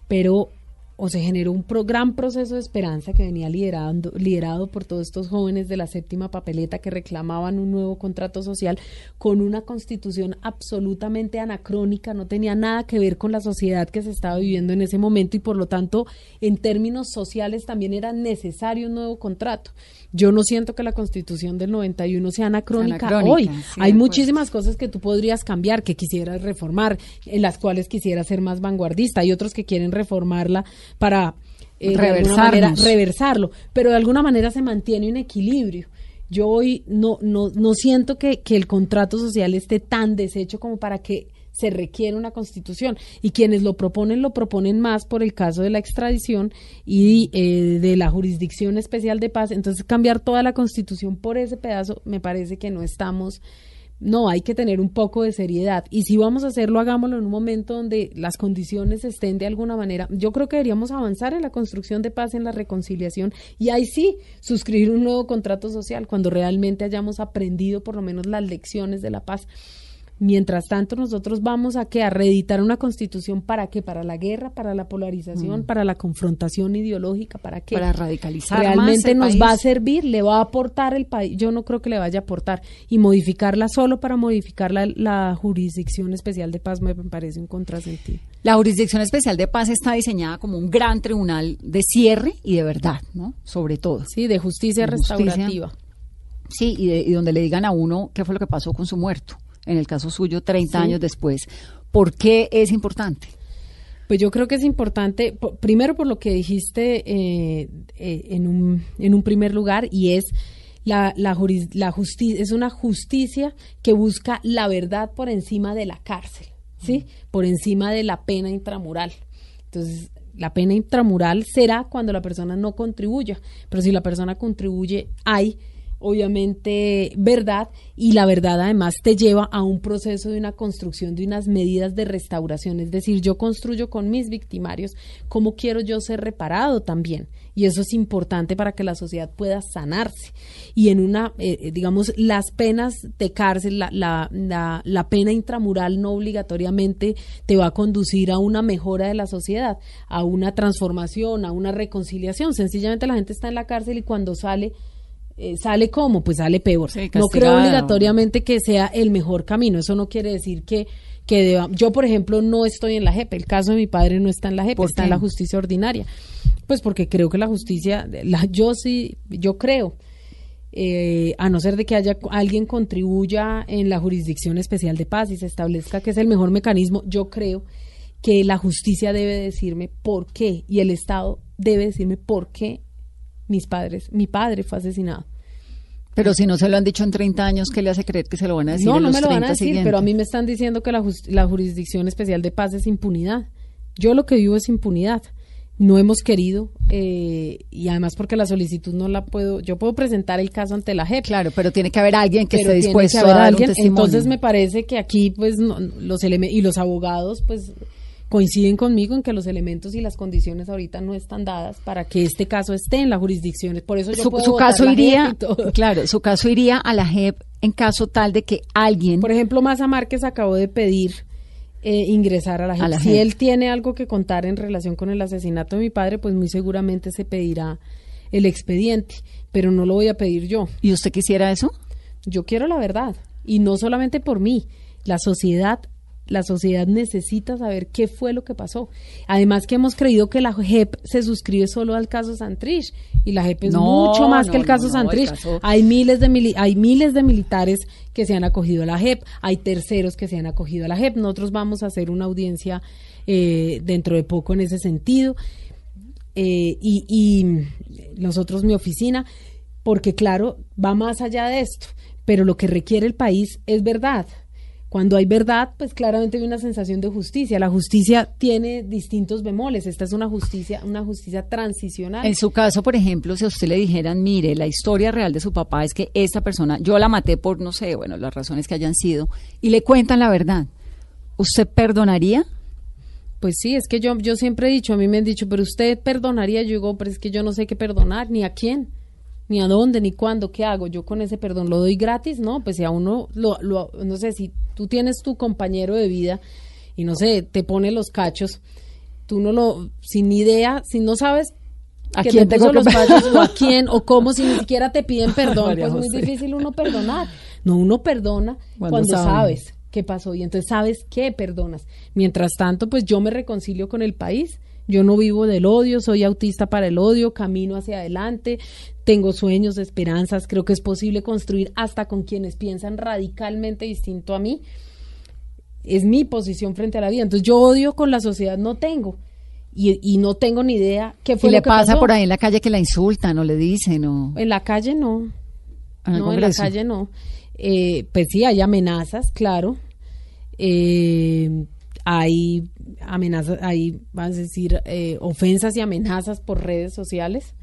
pero o se generó un pro- gran proceso de esperanza que venía liderando, liderado por todos estos jóvenes de la séptima papeleta que reclamaban un nuevo contrato social con una constitución absolutamente anacrónica, no tenía nada que ver con la sociedad que se estaba viviendo en ese momento y por lo tanto en términos sociales también era necesario un nuevo contrato. Yo no siento que la constitución del 91 sea anacrónica, Anacrónica, hoy. sí, Hay muchísimas cosas que tú podrías cambiar, que quisieras reformar, en las cuales quisieras ser más vanguardista. Hay otros que quieren reformarla para eh, de alguna manera reversarlo, pero de alguna manera se mantiene un equilibrio. Yo hoy no, no, no siento que, que el contrato social esté tan deshecho como para que se requiere una constitución y quienes lo proponen lo proponen más por el caso de la extradición y eh, de la jurisdicción especial de paz. Entonces cambiar toda la constitución por ese pedazo me parece que no estamos no, hay que tener un poco de seriedad. Y si vamos a hacerlo, hagámoslo en un momento donde las condiciones estén de alguna manera. Yo creo que deberíamos avanzar en la construcción de paz, en la reconciliación, y ahí sí, suscribir un nuevo contrato social cuando realmente hayamos aprendido por lo menos las lecciones de la paz. Mientras tanto, nosotros vamos a que a reeditar una constitución para qué? Para la guerra, para la polarización, para la confrontación ideológica, para qué? Para radicalizar más Realmente el nos país. va a servir, le va a aportar el país. Yo no creo que le vaya a aportar y modificarla solo para modificar la, la jurisdicción especial de paz me parece un contrasentido. La Jurisdicción Especial de Paz está diseñada como un gran tribunal de cierre y de verdad, ¿no? Sobre todo. Sí, de justicia De justicia. restaurativa. Sí, y, de- y donde le digan a uno qué fue lo que pasó con su muerto. En el caso suyo, 30 Sí. años después. ¿Por qué es importante? Pues yo creo que es importante, po- primero por lo que dijiste eh, eh, en, un, en un primer lugar, y es la, la, juris- la justicia, es una justicia que busca la verdad por encima de la cárcel, ¿sí? Por encima de la pena intramural. Entonces, la pena intramural será cuando la persona no contribuya, pero si la persona contribuye, hay obviamente verdad y la verdad además te lleva a un proceso de una construcción de unas medidas de restauración, es decir, yo construyo con mis victimarios cómo quiero yo ser reparado también y eso es importante para que la sociedad pueda sanarse. Y en una, eh, eh, digamos, las penas de cárcel, la, la, la, la pena intramural no obligatoriamente te va a conducir a una mejora de la sociedad, a una transformación, a una reconciliación, sencillamente la gente está en la cárcel y cuando sale eh, sale como, pues sale peor. Sí, no creo obligatoriamente que sea el mejor camino. Eso no quiere decir que, que deba- yo, por ejemplo, no estoy en la JEP. El caso de mi padre no está en la JEP, ¿Por está qué? en la justicia ordinaria. Pues porque creo que la justicia, la, yo sí, yo creo, eh, a no ser de que haya alguien contribuya en la jurisdicción especial de paz y se establezca que es el mejor mecanismo, yo creo que la justicia debe decirme por qué y el Estado debe decirme por qué mis padres, mi padre fue asesinado. Pero si no se lo han dicho en 30 años, ¿qué le hace creer que se lo van a decir No, en no los me lo van 30 a decir, siguientes? pero a mí me están diciendo que la, jurisdicción especial de paz es impunidad. Yo lo que vivo es impunidad. No hemos querido, eh, y además porque la solicitud no la puedo, yo puedo presentar el caso ante la JEP. Claro, pero tiene que haber alguien que esté dispuesto que haber a dar alguien. un testimonio. Entonces me parece que aquí, pues, no- los y los abogados, pues, coinciden conmigo en que los elementos y las condiciones ahorita no están dadas para que este caso esté en la jurisdicción. Por eso yo su, puedo su votar caso la JEP iría, y todo. <laughs> claro, su caso iría a la JEP en caso tal de que alguien Por ejemplo, Maza Márquez acabó de pedir eh, ingresar a la JEP. A la si JEP. él tiene algo que contar en relación con el asesinato de mi padre, pues muy seguramente se pedirá el expediente, pero no lo voy a pedir yo. ¿Y usted quisiera eso? Yo quiero la verdad y no solamente por mí, la sociedad la sociedad necesita saber qué fue lo que pasó. Además que hemos creído que la JEP se suscribe solo al caso Santrich y la JEP es No, mucho más no, que el caso no, el Santrich. caso- Hay miles de mili- hay miles de militares que se han acogido a la JEP, hay terceros que se han acogido a la JEP. Nosotros vamos a hacer una audiencia eh, dentro de poco en ese sentido. Eh, y, y nosotros mi oficina, porque claro, va más allá de esto, pero lo que requiere el país es verdad. Cuando hay verdad, pues claramente hay una sensación de justicia. La justicia tiene distintos bemoles. Esta es una justicia, una justicia transicional. En su caso, por ejemplo, si a usted le dijeran, mire, la historia real de su papá es que esta persona, yo la maté por, no sé, bueno, las razones que hayan sido, y le cuentan la verdad, ¿usted perdonaría? Pues sí, es que yo, yo siempre he dicho, a mí me han dicho, pero usted perdonaría, yo digo, pero es que yo no sé qué perdonar, ni a quién, ni a dónde, ni cuándo, qué hago, yo con ese perdón lo doy gratis, ¿no? Pues si a uno, lo, lo- no sé, si tú tienes tu compañero de vida y no sé, te pone los cachos, tú no lo, sin idea, si no sabes ¿A que quién te puso los cachos o a quién o cómo, si ni siquiera te piden <laughs> perdón, María pues muy José. difícil uno perdonar. No, uno perdona Cuando cuando, sabe. sabes qué pasó y entonces sabes qué perdonas. Mientras tanto, pues yo me reconcilio con el país. Yo no vivo del odio, soy autista para el odio, camino hacia adelante, tengo sueños, esperanzas, creo que es posible construir hasta con quienes piensan radicalmente distinto a mí. Es mi posición frente a la vida. Entonces yo odio con la sociedad no tengo. Y, y no tengo ni idea qué fue Si lo le que pasa pasó. por ahí en la calle que la insultan o le dicen o En la calle no. en el no, en la calle no. Eh, pues sí, hay amenazas, claro. eh, hay amenazas, hay, vas a decir, eh, ofensas y amenazas por redes sociales.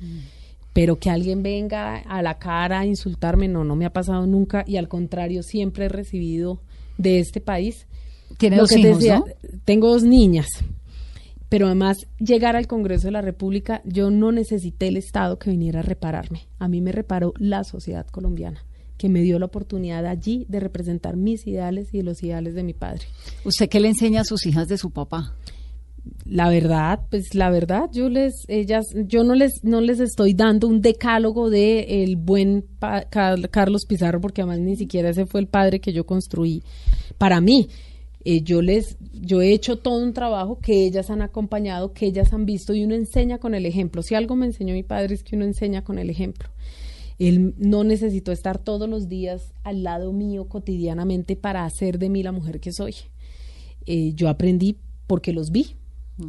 Pero que alguien venga a la cara a insultarme, no, no me ha pasado nunca y al contrario, siempre he recibido de este país. Tiene lo dos que te hijos, decía, ¿no? Tengo dos niñas, pero además llegar al Congreso de la República, yo no necesité el Estado que viniera a repararme. A mí me reparó la sociedad colombiana, que me dio la oportunidad allí de representar mis ideales y los ideales de mi padre. ¿Usted qué le enseña a sus hijas de su papá? La verdad, pues la verdad, yo les, ellas, yo no les, no les estoy dando un decálogo de el buen pa- Carlos Pizarro, porque además ni siquiera ese fue el padre que yo construí para mí. Eh, yo les, yo he hecho todo un trabajo que ellas han acompañado, que ellas han visto y uno enseña con el ejemplo. Si algo me enseñó mi padre es que uno enseña con el ejemplo. Él no necesitó estar todos los días al lado mío cotidianamente para hacer de mí la mujer que soy. Eh, yo aprendí porque los vi.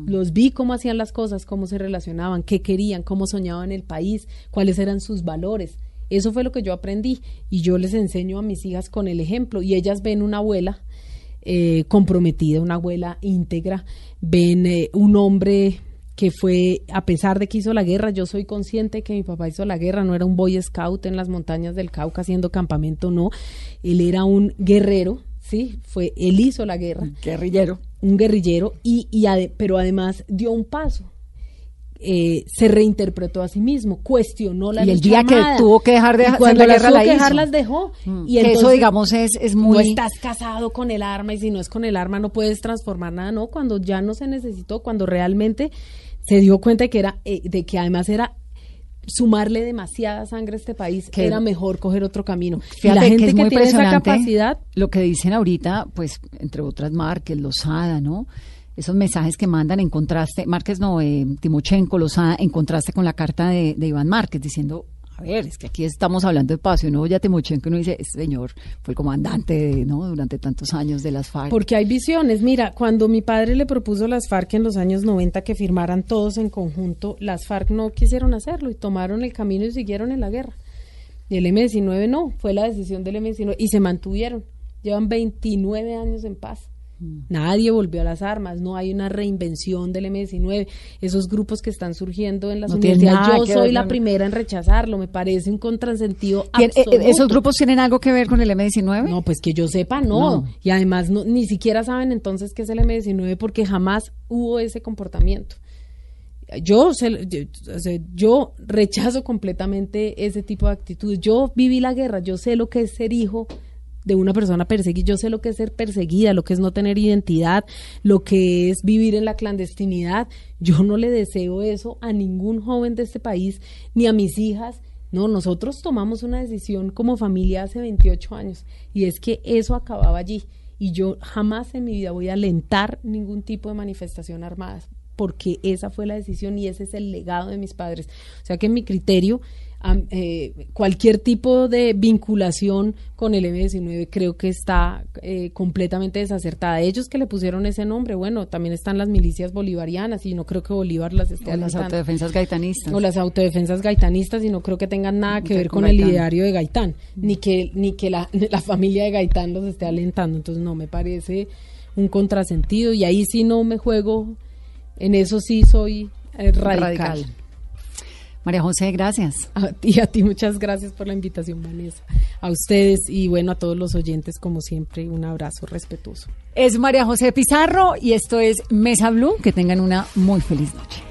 Los vi cómo hacían las cosas, cómo se relacionaban, qué querían, cómo soñaban el país, cuáles eran sus valores. Eso fue lo que yo aprendí y yo les enseño a mis hijas con el ejemplo y ellas ven una abuela eh, comprometida, una abuela íntegra, ven eh, un hombre que fue, a pesar de que hizo la guerra, yo soy consciente que mi papá hizo la guerra, no era un boy scout en las montañas del Cauca haciendo campamento, no, él era un guerrero, sí, fue, él hizo la guerra. Guerrillero. un guerrillero y, y ade- pero además dio un paso Eh, se reinterpretó a sí mismo cuestionó la Y el día que tuvo que dejar de cuando la guerra la que dejar hizo. las dejó Mm. y Que eso, digamos, es- es muy- no estás casado con el arma y si no es con el arma no puedes transformar nada no cuando ya no se necesitó cuando realmente se dio cuenta de que era eh, de que además era sumarle demasiada sangre a este país Que- era mejor coger otro camino y Fíjate la gente que es muy tiene esa capacidad lo que dicen ahorita, pues, entre otras Márquez, Lozada, ¿no? Esos mensajes que mandan en contraste, Márquez no, eh, Timochenko, Lozada, en contraste con la carta de, Iván Márquez, diciendo, a ver, es que aquí estamos hablando de paz, y uno oye a Timochenko y uno dice, este señor fue el comandante, de, ¿no? Durante tantos años de las FARC. Porque hay visiones. Mira, cuando mi padre le propuso a las FARC en los años 90 que firmaran todos en conjunto, las FARC no quisieron hacerlo y tomaron el camino y siguieron en la guerra. Y el M-19 no, fue la decisión del M-19 y se mantuvieron. Llevan 29 años en paz. Nadie volvió a las armas, no hay una reinvención del M-19. Esos grupos que están surgiendo en las No universidades, yo soy ver la primera en rechazarlo, me parece un contrasentido ¿Tien- eh, absoluto. ¿Esos grupos tienen algo que ver con el M-19? No, pues que yo sepa, no. No. Y además no, ni siquiera saben entonces qué es el M19 porque jamás hubo ese comportamiento. Yo, se- yo, rechazo completamente ese tipo de actitudes. Yo viví la guerra, yo sé lo que es ser hijo de una persona perseguida, yo sé lo que es ser perseguida, lo que es no tener identidad, lo que es vivir en la clandestinidad. Yo no le deseo eso a ningún joven de este país, ni a mis hijas, no, nosotros tomamos una decisión como familia hace 28 años y es que eso acababa allí y yo jamás en mi vida voy a alentar ningún tipo de manifestación armada porque esa fue la decisión y ese es el legado de mis padres. O sea que en mi criterio eh, cualquier tipo de vinculación con el M19 creo que está eh, completamente desacertada. Ellos que le pusieron ese nombre, bueno, también están las milicias bolivarianas y no creo que Bolívar las esté O las autodefensas gaitanistas. o las autodefensas gaitanistas y no creo que tengan nada que ver con el ideario de Gaitán, ni que ni que la, <laughs> la familia de Gaitán los esté alentando. Entonces no, me parece un contrasentido y ahí sí no me juego, en eso sí soy eh, radical. María José, gracias. A ti, a ti muchas gracias por la invitación, Vanessa. A ustedes y bueno, a todos los oyentes, como siempre, un abrazo respetuoso. Es María José Pizarro y esto es Mesa Blue. Que tengan una muy feliz noche.